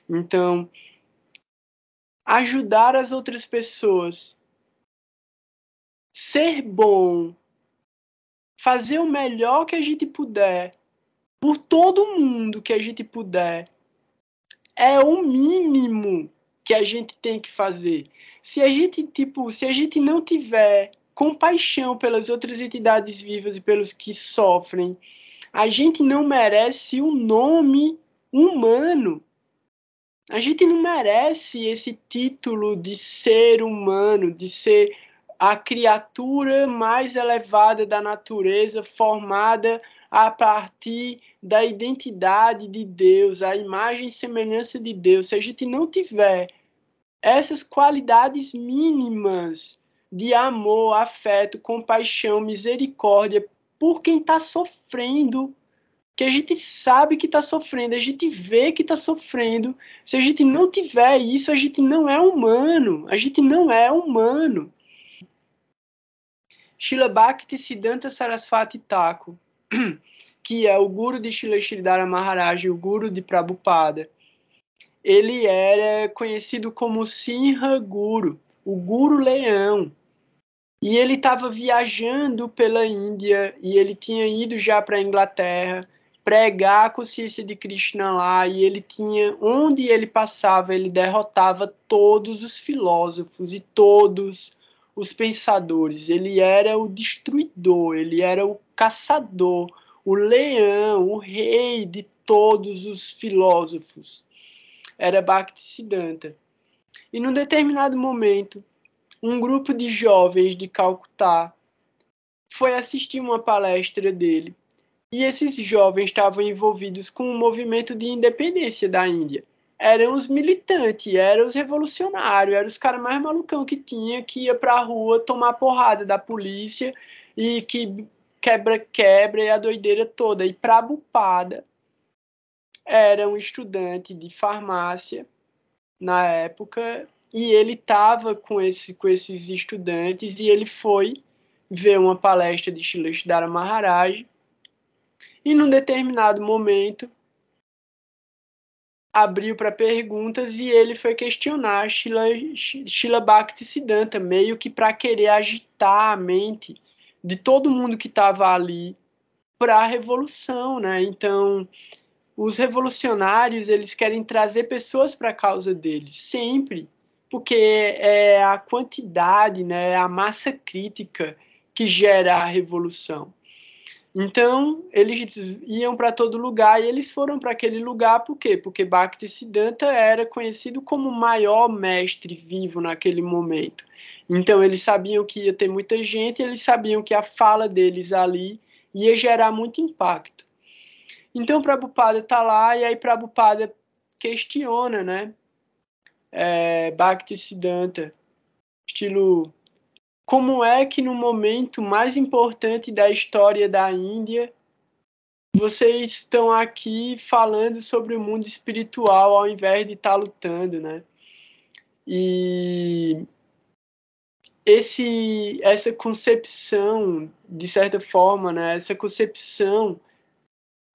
Então, ajudar as outras pessoas ser bom, fazer o melhor que a gente puder por todo mundo que a gente puder é o mínimo que a gente tem que fazer. Se a gente tipo, se a gente não tiver compaixão pelas outras entidades vivas e pelos que sofrem, a gente não merece o nome humano. A gente não merece esse título de ser humano, de ser a criatura mais elevada da natureza, formada a partir da identidade de Deus, a imagem e semelhança de Deus. Se a gente não tiver essas qualidades mínimas de amor, afeto, compaixão, misericórdia por quem está sofrendo, que a gente sabe que está sofrendo, a gente vê que está sofrendo. Se a gente não tiver isso, a gente não é humano. A gente não é humano. Shila Bhakti Siddhanta Saraswati Thakur, que é o guru de Shila Sridhara Maharaj, o guru de Prabhupada, ele era conhecido como Sinha Guru, o Guru Leão. E ele estava viajando pela Índia e ele tinha ido já para a Inglaterra pregar a consciência de Krishna lá e ele tinha onde ele passava ele derrotava todos os filósofos e todos os pensadores, ele era o destruidor, ele era o caçador, o leão, o rei de todos os filósofos. Era Bhaktisiddhanta. E num determinado momento, um grupo de jovens de Calcutá foi assistir uma palestra dele. E esses jovens estavam envolvidos com o movimento de independência da Índia. Eram os militantes, eram os revolucionários, eram os caras mais malucão que tinha, que ia pra rua tomar porrada da polícia e que quebra-quebra e a doideira toda. E Prabupada era um estudante de farmácia na época e ele estava com, esse, com esses estudantes e ele foi ver uma palestra de Shilashidhara Maharaj e num determinado momento abriu para perguntas e ele foi questionar Shila, Shila Bhakti Siddhanta, meio que para querer agitar a mente de todo mundo que estava ali para a revolução, né? Então, os revolucionários, eles querem trazer pessoas para a causa deles, sempre, porque é a quantidade, né, é a massa crítica que gera a revolução. Então, eles iam para todo lugar e eles foram para aquele lugar por quê? Porque Bhaktisiddhanta era conhecido como o maior mestre vivo naquele momento. Então, eles sabiam que ia ter muita gente, eles sabiam que a fala deles ali ia gerar muito impacto. Então, Prabhupada está lá e aí Prabhupada questiona, né? É, Bhaktisiddhanta, estilo como é que no momento mais importante da história da Índia vocês estão aqui falando sobre o mundo espiritual ao invés de estar tá lutando, né? E esse essa concepção de certa forma, né, essa concepção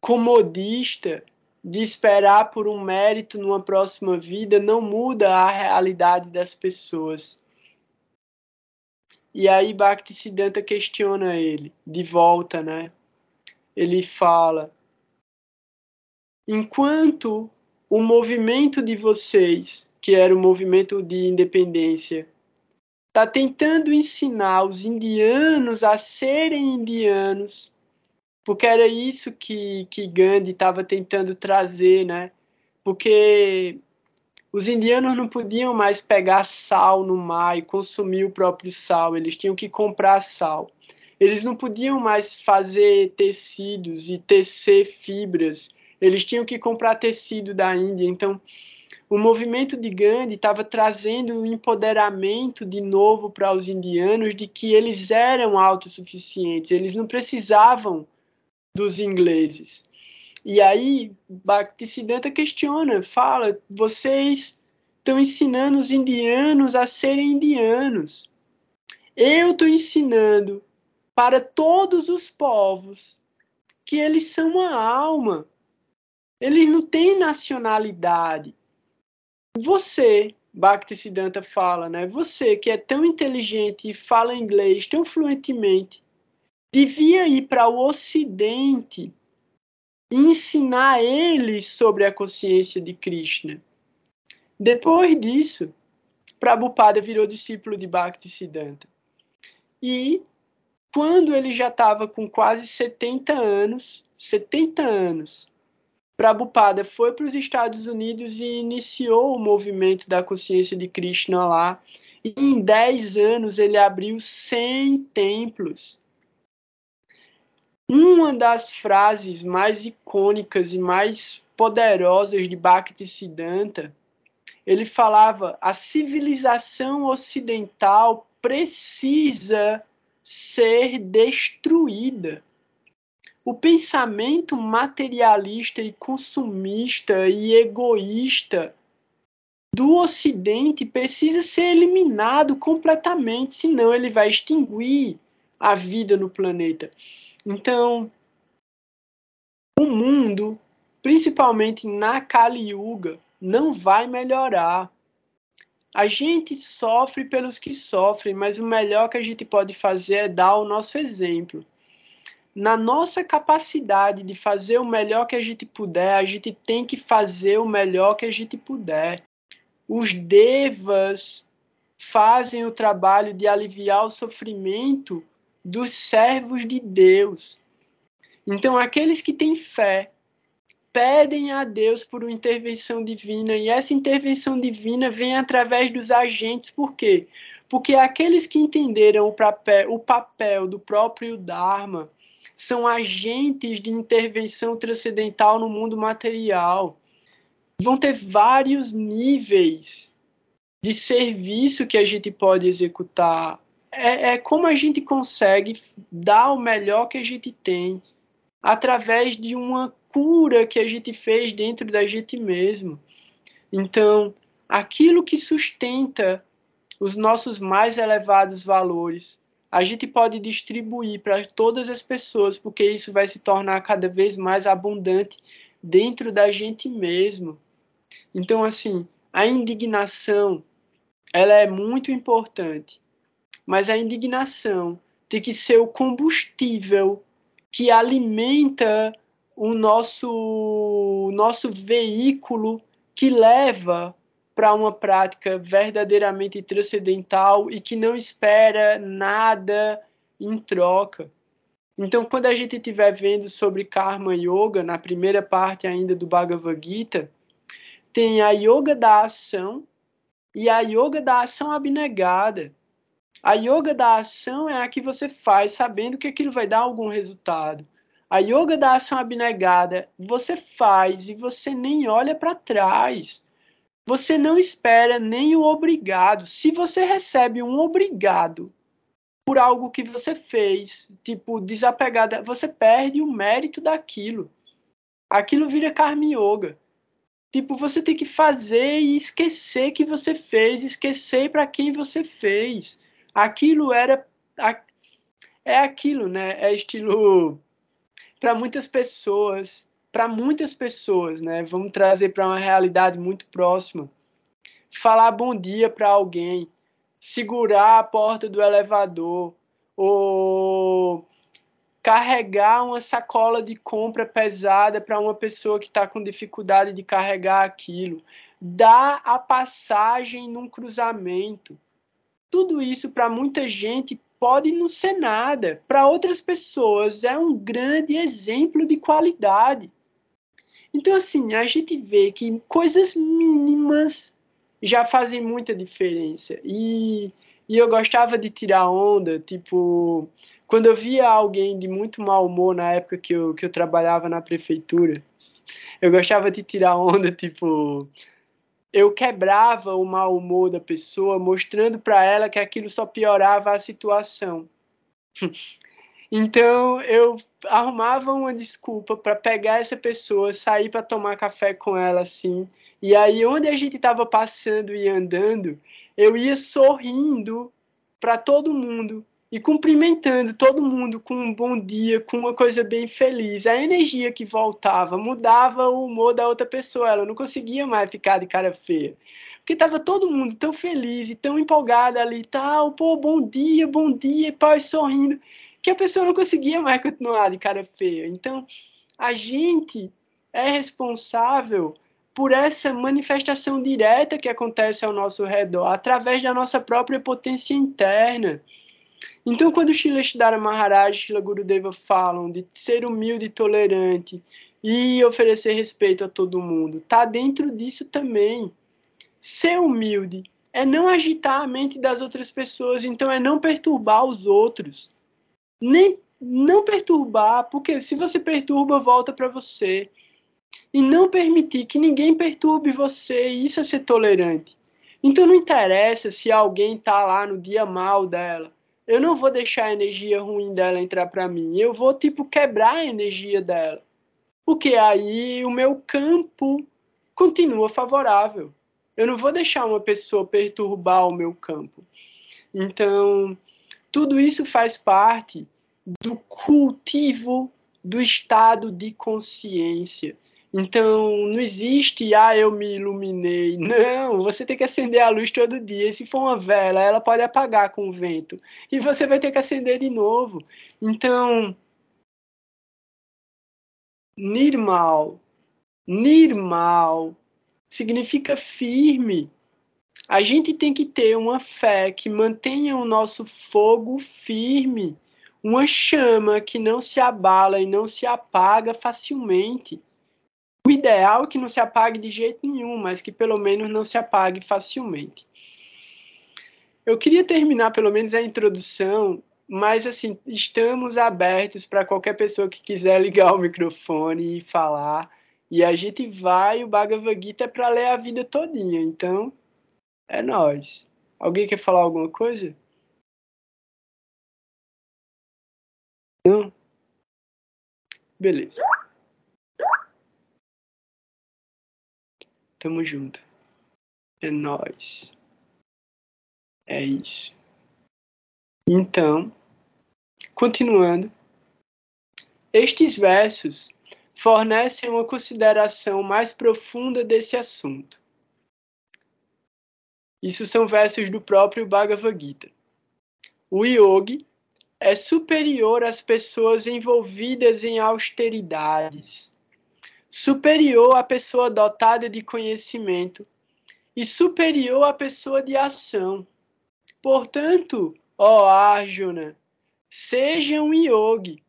comodista de esperar por um mérito numa próxima vida não muda a realidade das pessoas. E aí Bhaktisiddhanta questiona ele de volta, né? Ele fala: enquanto o movimento de vocês, que era o movimento de independência, está tentando ensinar os indianos a serem indianos, porque era isso que, que Gandhi estava tentando trazer, né? Porque os indianos não podiam mais pegar sal no mar e consumir o próprio sal, eles tinham que comprar sal. Eles não podiam mais fazer tecidos e tecer fibras, eles tinham que comprar tecido da Índia. Então, o movimento de Gandhi estava trazendo um empoderamento de novo para os indianos de que eles eram autossuficientes, eles não precisavam dos ingleses. E aí, Bhaktisiddhanta questiona, fala: vocês estão ensinando os indianos a serem indianos. Eu estou ensinando para todos os povos que eles são uma alma. Eles não têm nacionalidade. Você, Bhaktisiddhanta fala, né? Você que é tão inteligente e fala inglês tão fluentemente, devia ir para o Ocidente ensinar eles sobre a consciência de Krishna. Depois disso, Prabhupada virou discípulo de Bhaktisiddhanta. E quando ele já estava com quase 70 anos, 70 anos, Prabhupada foi para os Estados Unidos e iniciou o movimento da consciência de Krishna lá. E em 10 anos ele abriu 100 templos uma das frases mais icônicas e mais poderosas de Bhaktisiddhanta, ele falava: a civilização ocidental precisa ser destruída. O pensamento materialista e consumista e egoísta do Ocidente precisa ser eliminado completamente, senão ele vai extinguir a vida no planeta. Então, o mundo, principalmente na Kali Yuga, não vai melhorar. A gente sofre pelos que sofrem, mas o melhor que a gente pode fazer é dar o nosso exemplo. Na nossa capacidade de fazer o melhor que a gente puder, a gente tem que fazer o melhor que a gente puder. Os devas fazem o trabalho de aliviar o sofrimento dos servos de Deus. Então, aqueles que têm fé pedem a Deus por uma intervenção divina, e essa intervenção divina vem através dos agentes, por quê? Porque aqueles que entenderam o papel, o papel do próprio Dharma são agentes de intervenção transcendental no mundo material. vão ter vários níveis de serviço que a gente pode executar. É, é como a gente consegue dar o melhor que a gente tem através de uma cura que a gente fez dentro da gente mesmo. Então, aquilo que sustenta os nossos mais elevados valores, a gente pode distribuir para todas as pessoas, porque isso vai se tornar cada vez mais abundante dentro da gente mesmo. Então, assim, a indignação, ela é muito importante, mas a indignação tem que ser o combustível que alimenta o nosso, o nosso veículo que leva para uma prática verdadeiramente transcendental e que não espera nada em troca. Então, quando a gente estiver vendo sobre Karma Yoga, na primeira parte ainda do Bhagavad Gita, tem a Yoga da ação e a Yoga da ação abnegada. A Yoga da ação é a que você faz sabendo que aquilo vai dar algum resultado. A Yoga da ação abnegada, você faz e você nem olha para trás. Você não espera nem o obrigado. Se você recebe um obrigado por algo que você fez, tipo desapegada, você perde o mérito daquilo. Aquilo vira karma yoga. Tipo, você tem que fazer e esquecer que você fez, esquecer para quem você fez. Aquilo era é aquilo, né? É estilo para muitas pessoas, para muitas pessoas, né? Vamos trazer para uma realidade muito próxima. Falar bom dia para alguém, segurar a porta do elevador ou carregar uma sacola de compra pesada para uma pessoa que está com dificuldade de carregar aquilo, dar a passagem num cruzamento. Tudo isso para muita gente pode não ser nada, para outras pessoas é um grande exemplo de qualidade. Então, assim, a gente vê que coisas mínimas já fazem muita diferença. E, e eu gostava de tirar onda, tipo, quando eu via alguém de muito mau humor na época que eu, que eu trabalhava na prefeitura, eu gostava de tirar onda, tipo, eu quebrava o mau humor da pessoa, mostrando para ela que aquilo só piorava a situação. então eu arrumava uma desculpa para pegar essa pessoa, sair para tomar café com ela assim. E aí onde a gente estava passando e andando, eu ia sorrindo para todo mundo e cumprimentando todo mundo com um bom dia, com uma coisa bem feliz. A energia que voltava mudava o humor da outra pessoa, ela não conseguia mais ficar de cara feia. Porque estava todo mundo tão feliz e tão empolgado ali, tal, pô, bom dia, bom dia, pai sorrindo, que a pessoa não conseguia mais continuar de cara feia. Então, a gente é responsável por essa manifestação direta que acontece ao nosso redor, através da nossa própria potência interna. Então, quando Shila Shidara Maharaj e Shila Gurudeva falam de ser humilde e tolerante e oferecer respeito a todo mundo, tá dentro disso também. Ser humilde é não agitar a mente das outras pessoas, então é não perturbar os outros. Nem não perturbar, porque se você perturba, volta para você. E não permitir que ninguém perturbe você, isso é ser tolerante. Então não interessa se alguém tá lá no dia mal dela eu não vou deixar a energia ruim dela entrar para mim. Eu vou, tipo, quebrar a energia dela. Porque aí o meu campo continua favorável. Eu não vou deixar uma pessoa perturbar o meu campo. Então, tudo isso faz parte do cultivo do estado de consciência. Então, não existe, ah, eu me iluminei. Não, você tem que acender a luz todo dia. E se for uma vela, ela pode apagar com o vento. E você vai ter que acender de novo. Então, Nirmal. Nirmal significa firme. A gente tem que ter uma fé que mantenha o nosso fogo firme, uma chama que não se abala e não se apaga facilmente. O ideal é que não se apague de jeito nenhum, mas que pelo menos não se apague facilmente. Eu queria terminar pelo menos a introdução, mas assim, estamos abertos para qualquer pessoa que quiser ligar o microfone e falar. E a gente vai, o Bhagavad Gita é para ler a vida todinha. Então, é nós. Alguém quer falar alguma coisa? Não? Beleza. Tamo junto. É nós. É isso. Então, continuando, estes versos fornecem uma consideração mais profunda desse assunto. Isso são versos do próprio Bhagavad Gita. O yogi é superior às pessoas envolvidas em austeridades, superior à pessoa dotada de conhecimento e superior à pessoa de ação. Portanto, ó Arjuna, seja um yogi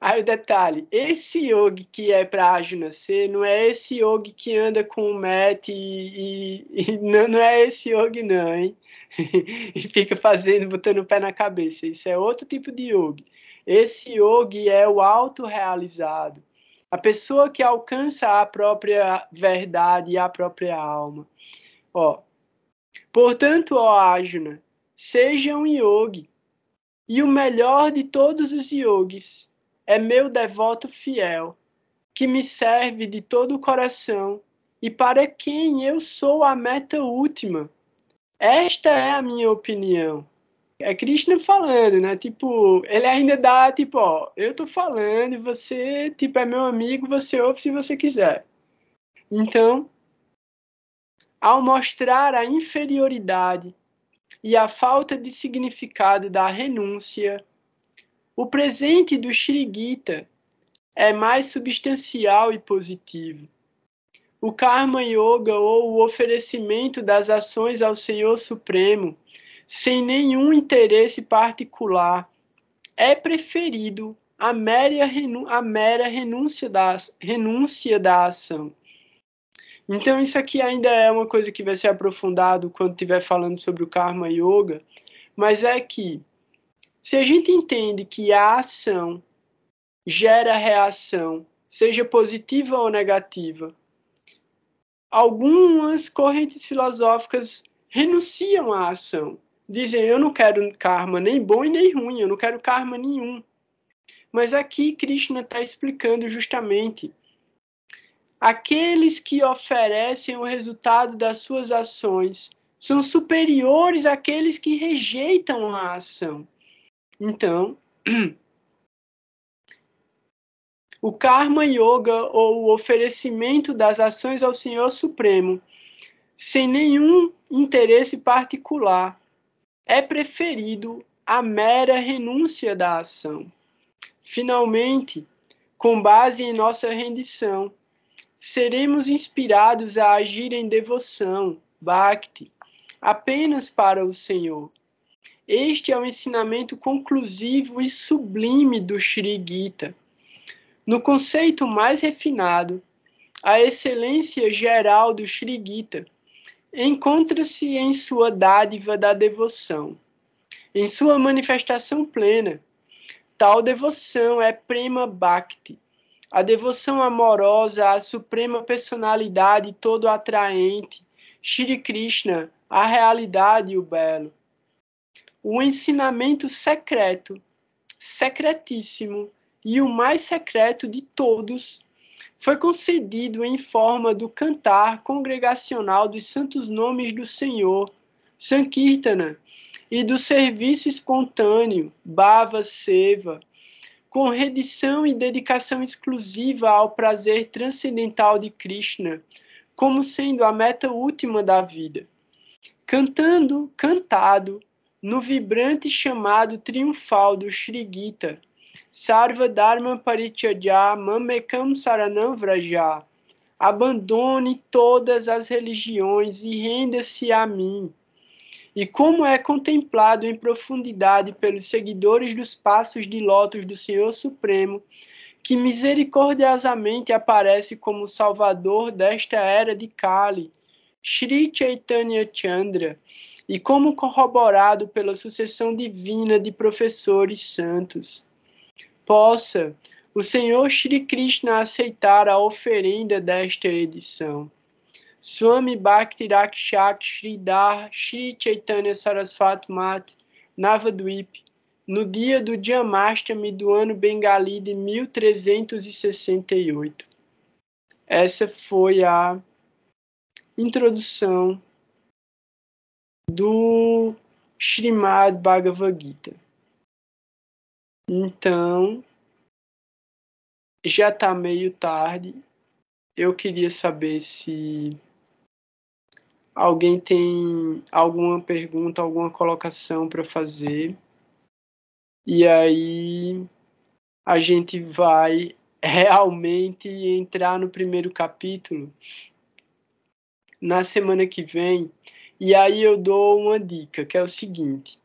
Aí o detalhe, esse yogi que é para Arjuna ser, não é esse yogi que anda com o Met e, e, e não, não, é esse yogi não, hein? e fica fazendo, botando o pé na cabeça. Isso é outro tipo de yogi. Esse yogi é o autorrealizado. A pessoa que alcança a própria verdade e a própria alma. Ó, portanto, ó Arjuna, seja um yogi. E o melhor de todos os yogis é meu devoto fiel, que me serve de todo o coração e para quem eu sou a meta última. Esta é a minha opinião. É Krishna falando, né? Tipo, ele ainda dá, tipo, ó, eu tô falando e você, tipo, é meu amigo, você ouve se você quiser. Então, ao mostrar a inferioridade e a falta de significado da renúncia, o presente do Shirigita é mais substancial e positivo. O Karma Yoga ou o oferecimento das ações ao Senhor Supremo, sem nenhum interesse particular, é preferido à mera, renu à mera renúncia, da, renúncia da ação. Então, isso aqui ainda é uma coisa que vai ser aprofundado quando estiver falando sobre o Karma Yoga, mas é que se a gente entende que a ação gera reação, seja positiva ou negativa, algumas correntes filosóficas renunciam à ação. Dizem, eu não quero karma nem bom e nem ruim, eu não quero karma nenhum. Mas aqui Krishna está explicando justamente aqueles que oferecem o resultado das suas ações são superiores àqueles que rejeitam a ação. Então, o Karma Yoga ou o oferecimento das ações ao Senhor Supremo, sem nenhum interesse particular, é preferido à mera renúncia da ação. Finalmente, com base em nossa rendição, seremos inspirados a agir em devoção, bhakti, apenas para o Senhor, este é o ensinamento conclusivo e sublime do Sri Gita. No conceito mais refinado, a excelência geral do Sri Gita encontra-se em sua dádiva da devoção. Em sua manifestação plena, tal devoção é Prema Bhakti, a devoção amorosa à suprema personalidade todo atraente, Shri Krishna, a realidade e o belo o ensinamento secreto, secretíssimo e o mais secreto de todos, foi concedido em forma do cantar congregacional dos santos nomes do Senhor, Sankirtana, e do serviço espontâneo, Bhava Seva, com redição e dedicação exclusiva ao prazer transcendental de Krishna, como sendo a meta última da vida. Cantando, cantado, no vibrante chamado triunfal do Sri Gita, Sarva Dharma Parityajya Mamekam Saranam Vraja. Abandone todas as religiões e renda-se a mim. E como é contemplado em profundidade pelos seguidores dos passos de lótus do Senhor Supremo, que misericordiosamente aparece como salvador desta era de Kali, Sri Chaitanya Chandra, e como corroborado pela sucessão divina de professores santos. Possa o Senhor Shri Krishna aceitar a oferenda desta edição. Swami Bhakti Rakshak Sridhar Shri Chaitanya Saraswati Mat Navadvip, no dia do Jamashtami do ano Bengali de 1368. Essa foi a introdução do Srimad Bhagavad Gita. Então, já está meio tarde. Eu queria saber se alguém tem alguma pergunta, alguma colocação para fazer. E aí a gente vai realmente entrar no primeiro capítulo na semana que vem. E aí eu dou uma dica, que é o seguinte: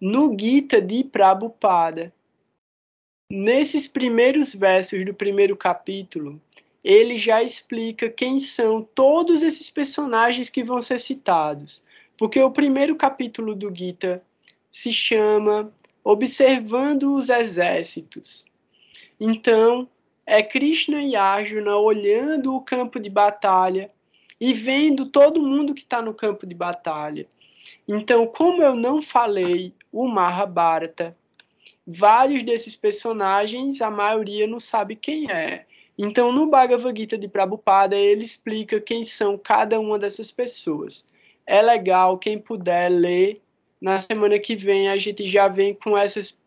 no Gita de Prabhupada, nesses primeiros versos do primeiro capítulo, ele já explica quem são todos esses personagens que vão ser citados. Porque o primeiro capítulo do Gita se chama Observando os Exércitos. Então, é Krishna e Arjuna olhando o campo de batalha e vendo todo mundo que está no campo de batalha. Então, como eu não falei o Mahabharata, vários desses personagens, a maioria não sabe quem é. Então, no Bhagavad Gita de Prabhupada, ele explica quem são cada uma dessas pessoas. É legal, quem puder ler. Na semana que vem, a gente já vem com esses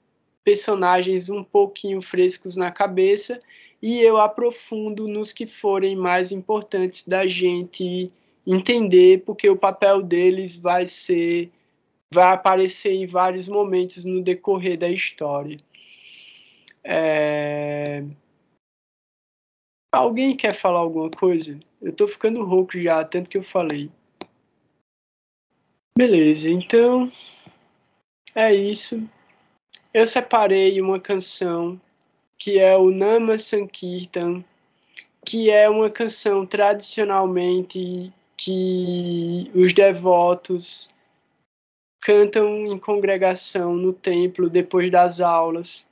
personagens um pouquinho frescos na cabeça e eu aprofundo nos que forem mais importantes da gente entender, porque o papel deles vai ser vai aparecer em vários momentos no decorrer da história. É... Alguém quer falar alguma coisa? Eu tô ficando rouco já, tanto que eu falei. Beleza, então é isso. Eu separei uma canção que é o Nama Sankirtan, que é uma canção tradicionalmente que os devotos cantam em congregação no templo depois das aulas.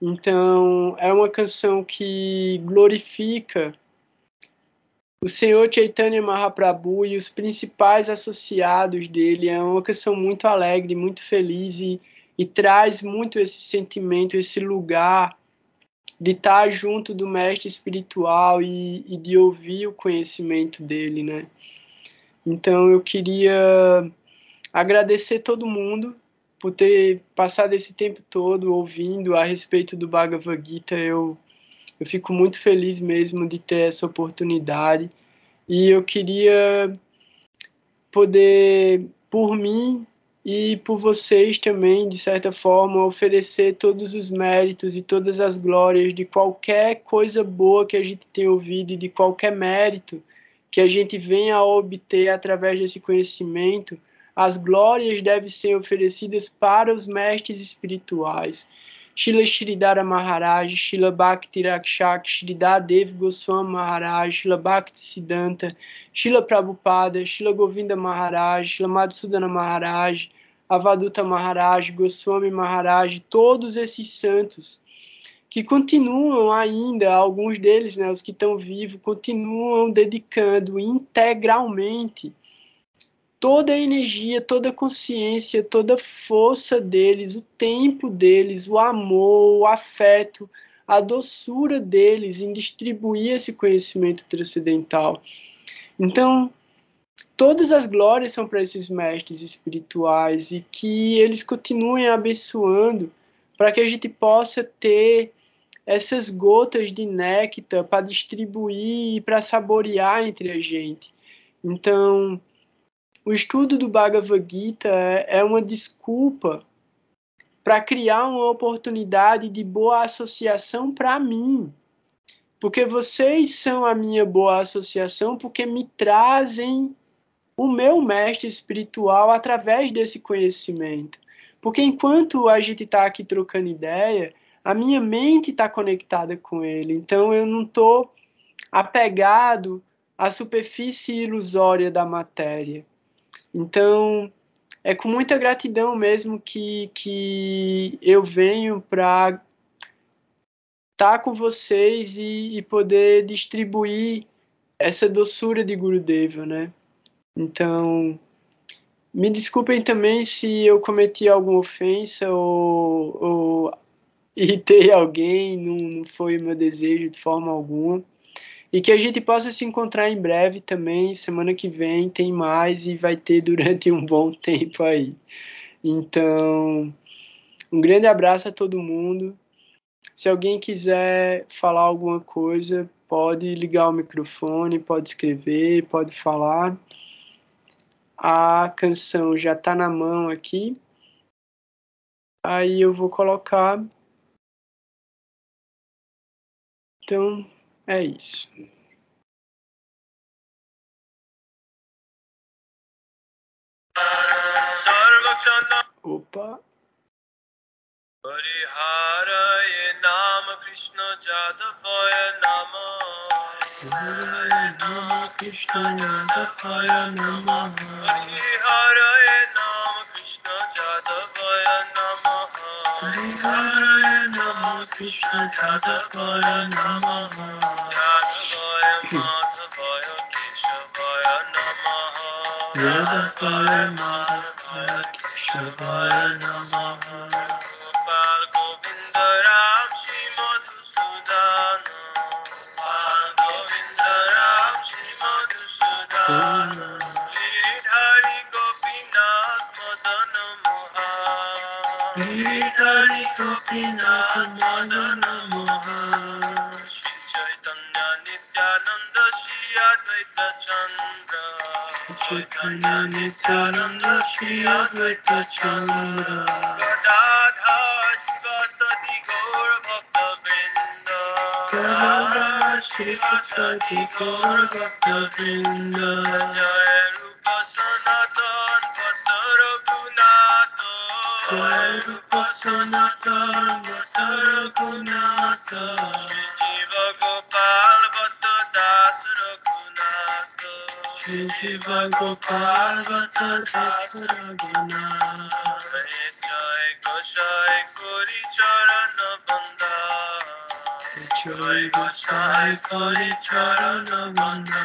Então, é uma canção que glorifica o Senhor Chaitanya Mahaprabhu e os principais associados dele. É uma canção muito alegre, muito feliz e, e traz muito esse sentimento, esse lugar de estar junto do mestre espiritual e, e de ouvir o conhecimento dele, né? Então eu queria agradecer todo mundo por ter passado esse tempo todo ouvindo a respeito do Bhagavad Gita. Eu, eu fico muito feliz mesmo de ter essa oportunidade. E eu queria poder, por mim, e por vocês também, de certa forma, oferecer todos os méritos e todas as glórias de qualquer coisa boa que a gente tem ouvido e de qualquer mérito que a gente venha a obter através desse conhecimento, as glórias devem ser oferecidas para os mestres espirituais. Shila Shridhara Maharaj, Shila Bhakti Rakshak, Shridadev Goswami Maharaj, Shila Bhakti Siddhanta, Shila Prabhupada, Shila Govinda Maharaj, Shila Madhusudana Maharaj, Avaduta Maharaj, Goswami Maharaj, todos esses santos que continuam ainda, alguns deles, né, os que estão vivos, continuam dedicando integralmente toda a energia, toda a consciência, toda a força deles, o tempo deles, o amor, o afeto, a doçura deles em distribuir esse conhecimento transcendental. Então, todas as glórias são para esses mestres espirituais e que eles continuem abençoando para que a gente possa ter essas gotas de néctar para distribuir e para saborear entre a gente. Então, o estudo do Bhagavad Gita é, uma desculpa para criar uma oportunidade de boa associação para mim. Porque vocês são a minha boa associação, porque me trazem o meu mestre espiritual através desse conhecimento. Porque enquanto a gente está aqui trocando ideia, a minha mente está conectada com ele. Então eu não estou apegado à superfície ilusória da matéria. Então, é com muita gratidão mesmo que, que eu venho para estar com vocês e, e poder distribuir essa doçura de Gurudeva, né? Então, me desculpem também se eu cometi alguma ofensa ou, ou irritei alguém, não, não foi o meu desejo de forma alguma. E que a gente possa se encontrar em breve também, semana que vem tem mais e vai ter durante um bom tempo aí. Então, um grande abraço a todo mundo. Se alguém quiser falar alguma coisa, pode ligar o microfone, pode escrever, pode falar. A canção já está na mão aqui. Aí eu vou colocar. Então, é isso. Opa. Hariharaya Nama Krishna Jadavaya Nama Hariharaya Nama Krishna Jadavaya Nama Hariharaya Nama Krishna Jadavaya Nama Hariharaya Nama Krishna Jadavaya Nama Jadavaya Madhavaya Keshavaya Nama Jadavaya Madhavaya Keshavaya Nama Gopinath मन नमः श्री चैतन्य नित्यानन्द श्री अद्वैत चन्द्र चैतन्य नित्यानन्द श्री अद्वैत चन्द्र गदाधर शिव सति गौर भक्तवृन्द गदाधर शिव सति गौर भक्तवृन्द जय रूप सनातन भक्त रघुनाथ जय रूप রঘুনাথ রঘুনাথ শিব গোপাল বত দাস রঘুনাথ শিব গোপাল বত দাস রঘুনাথ জয় গোসাই করি চরণ বন্দা জয় গোসাই করি চরণ বন্দা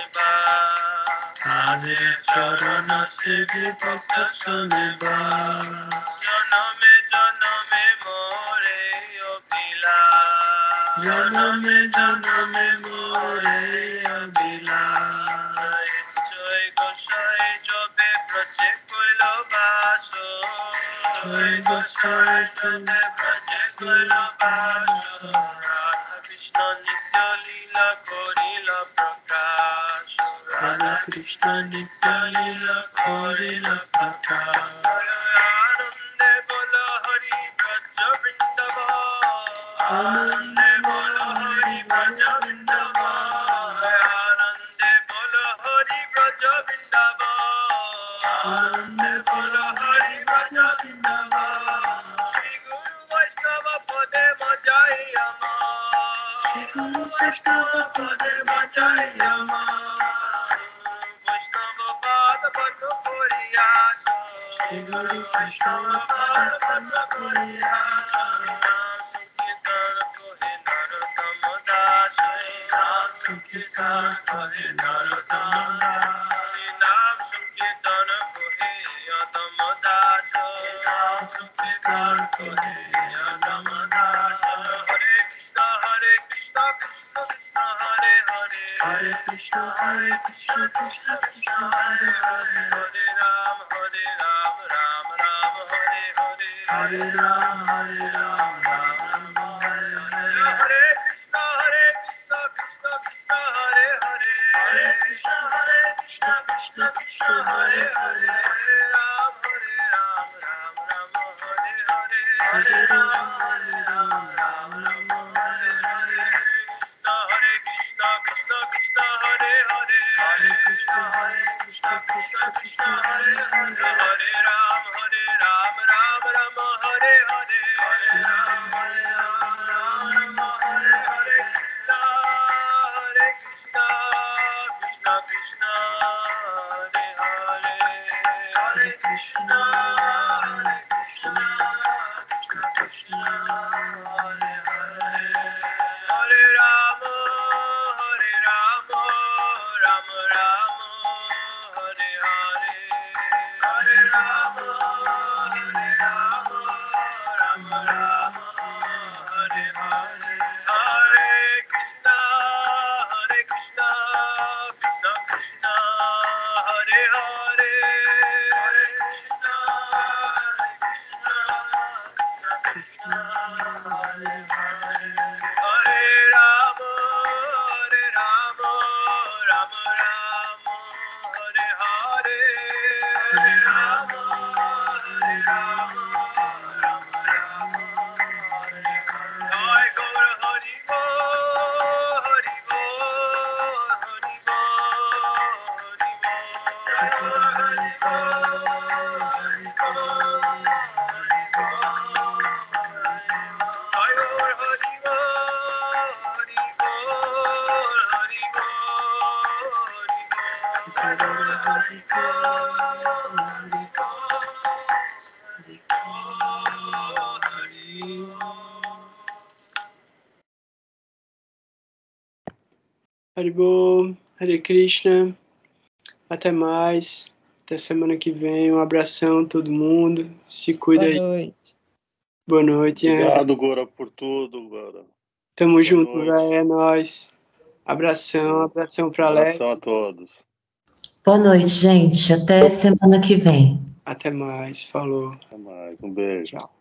তাদের চরণ সেবি ভক্ত শোনেবা জনমে জনমে মোরে অবিলা জনমে জনমে মোরে অবিলা জয় গোসাই জবে ব্রজে কইল বাস জয় গোসাই জবে Thank you. Krishna. Até mais. Até semana que vem. Um abração todo mundo. Se cuida Boa aí. noite. Boa noite. Obrigado, Gora, por tudo, Gora. Tamo Boa junto, velho. É nóis. Abração, abração pra Léo. Abração a todos. Boa noite, gente. Até semana que vem. Até mais. Falou. Até mais. Um beijo. Tchau.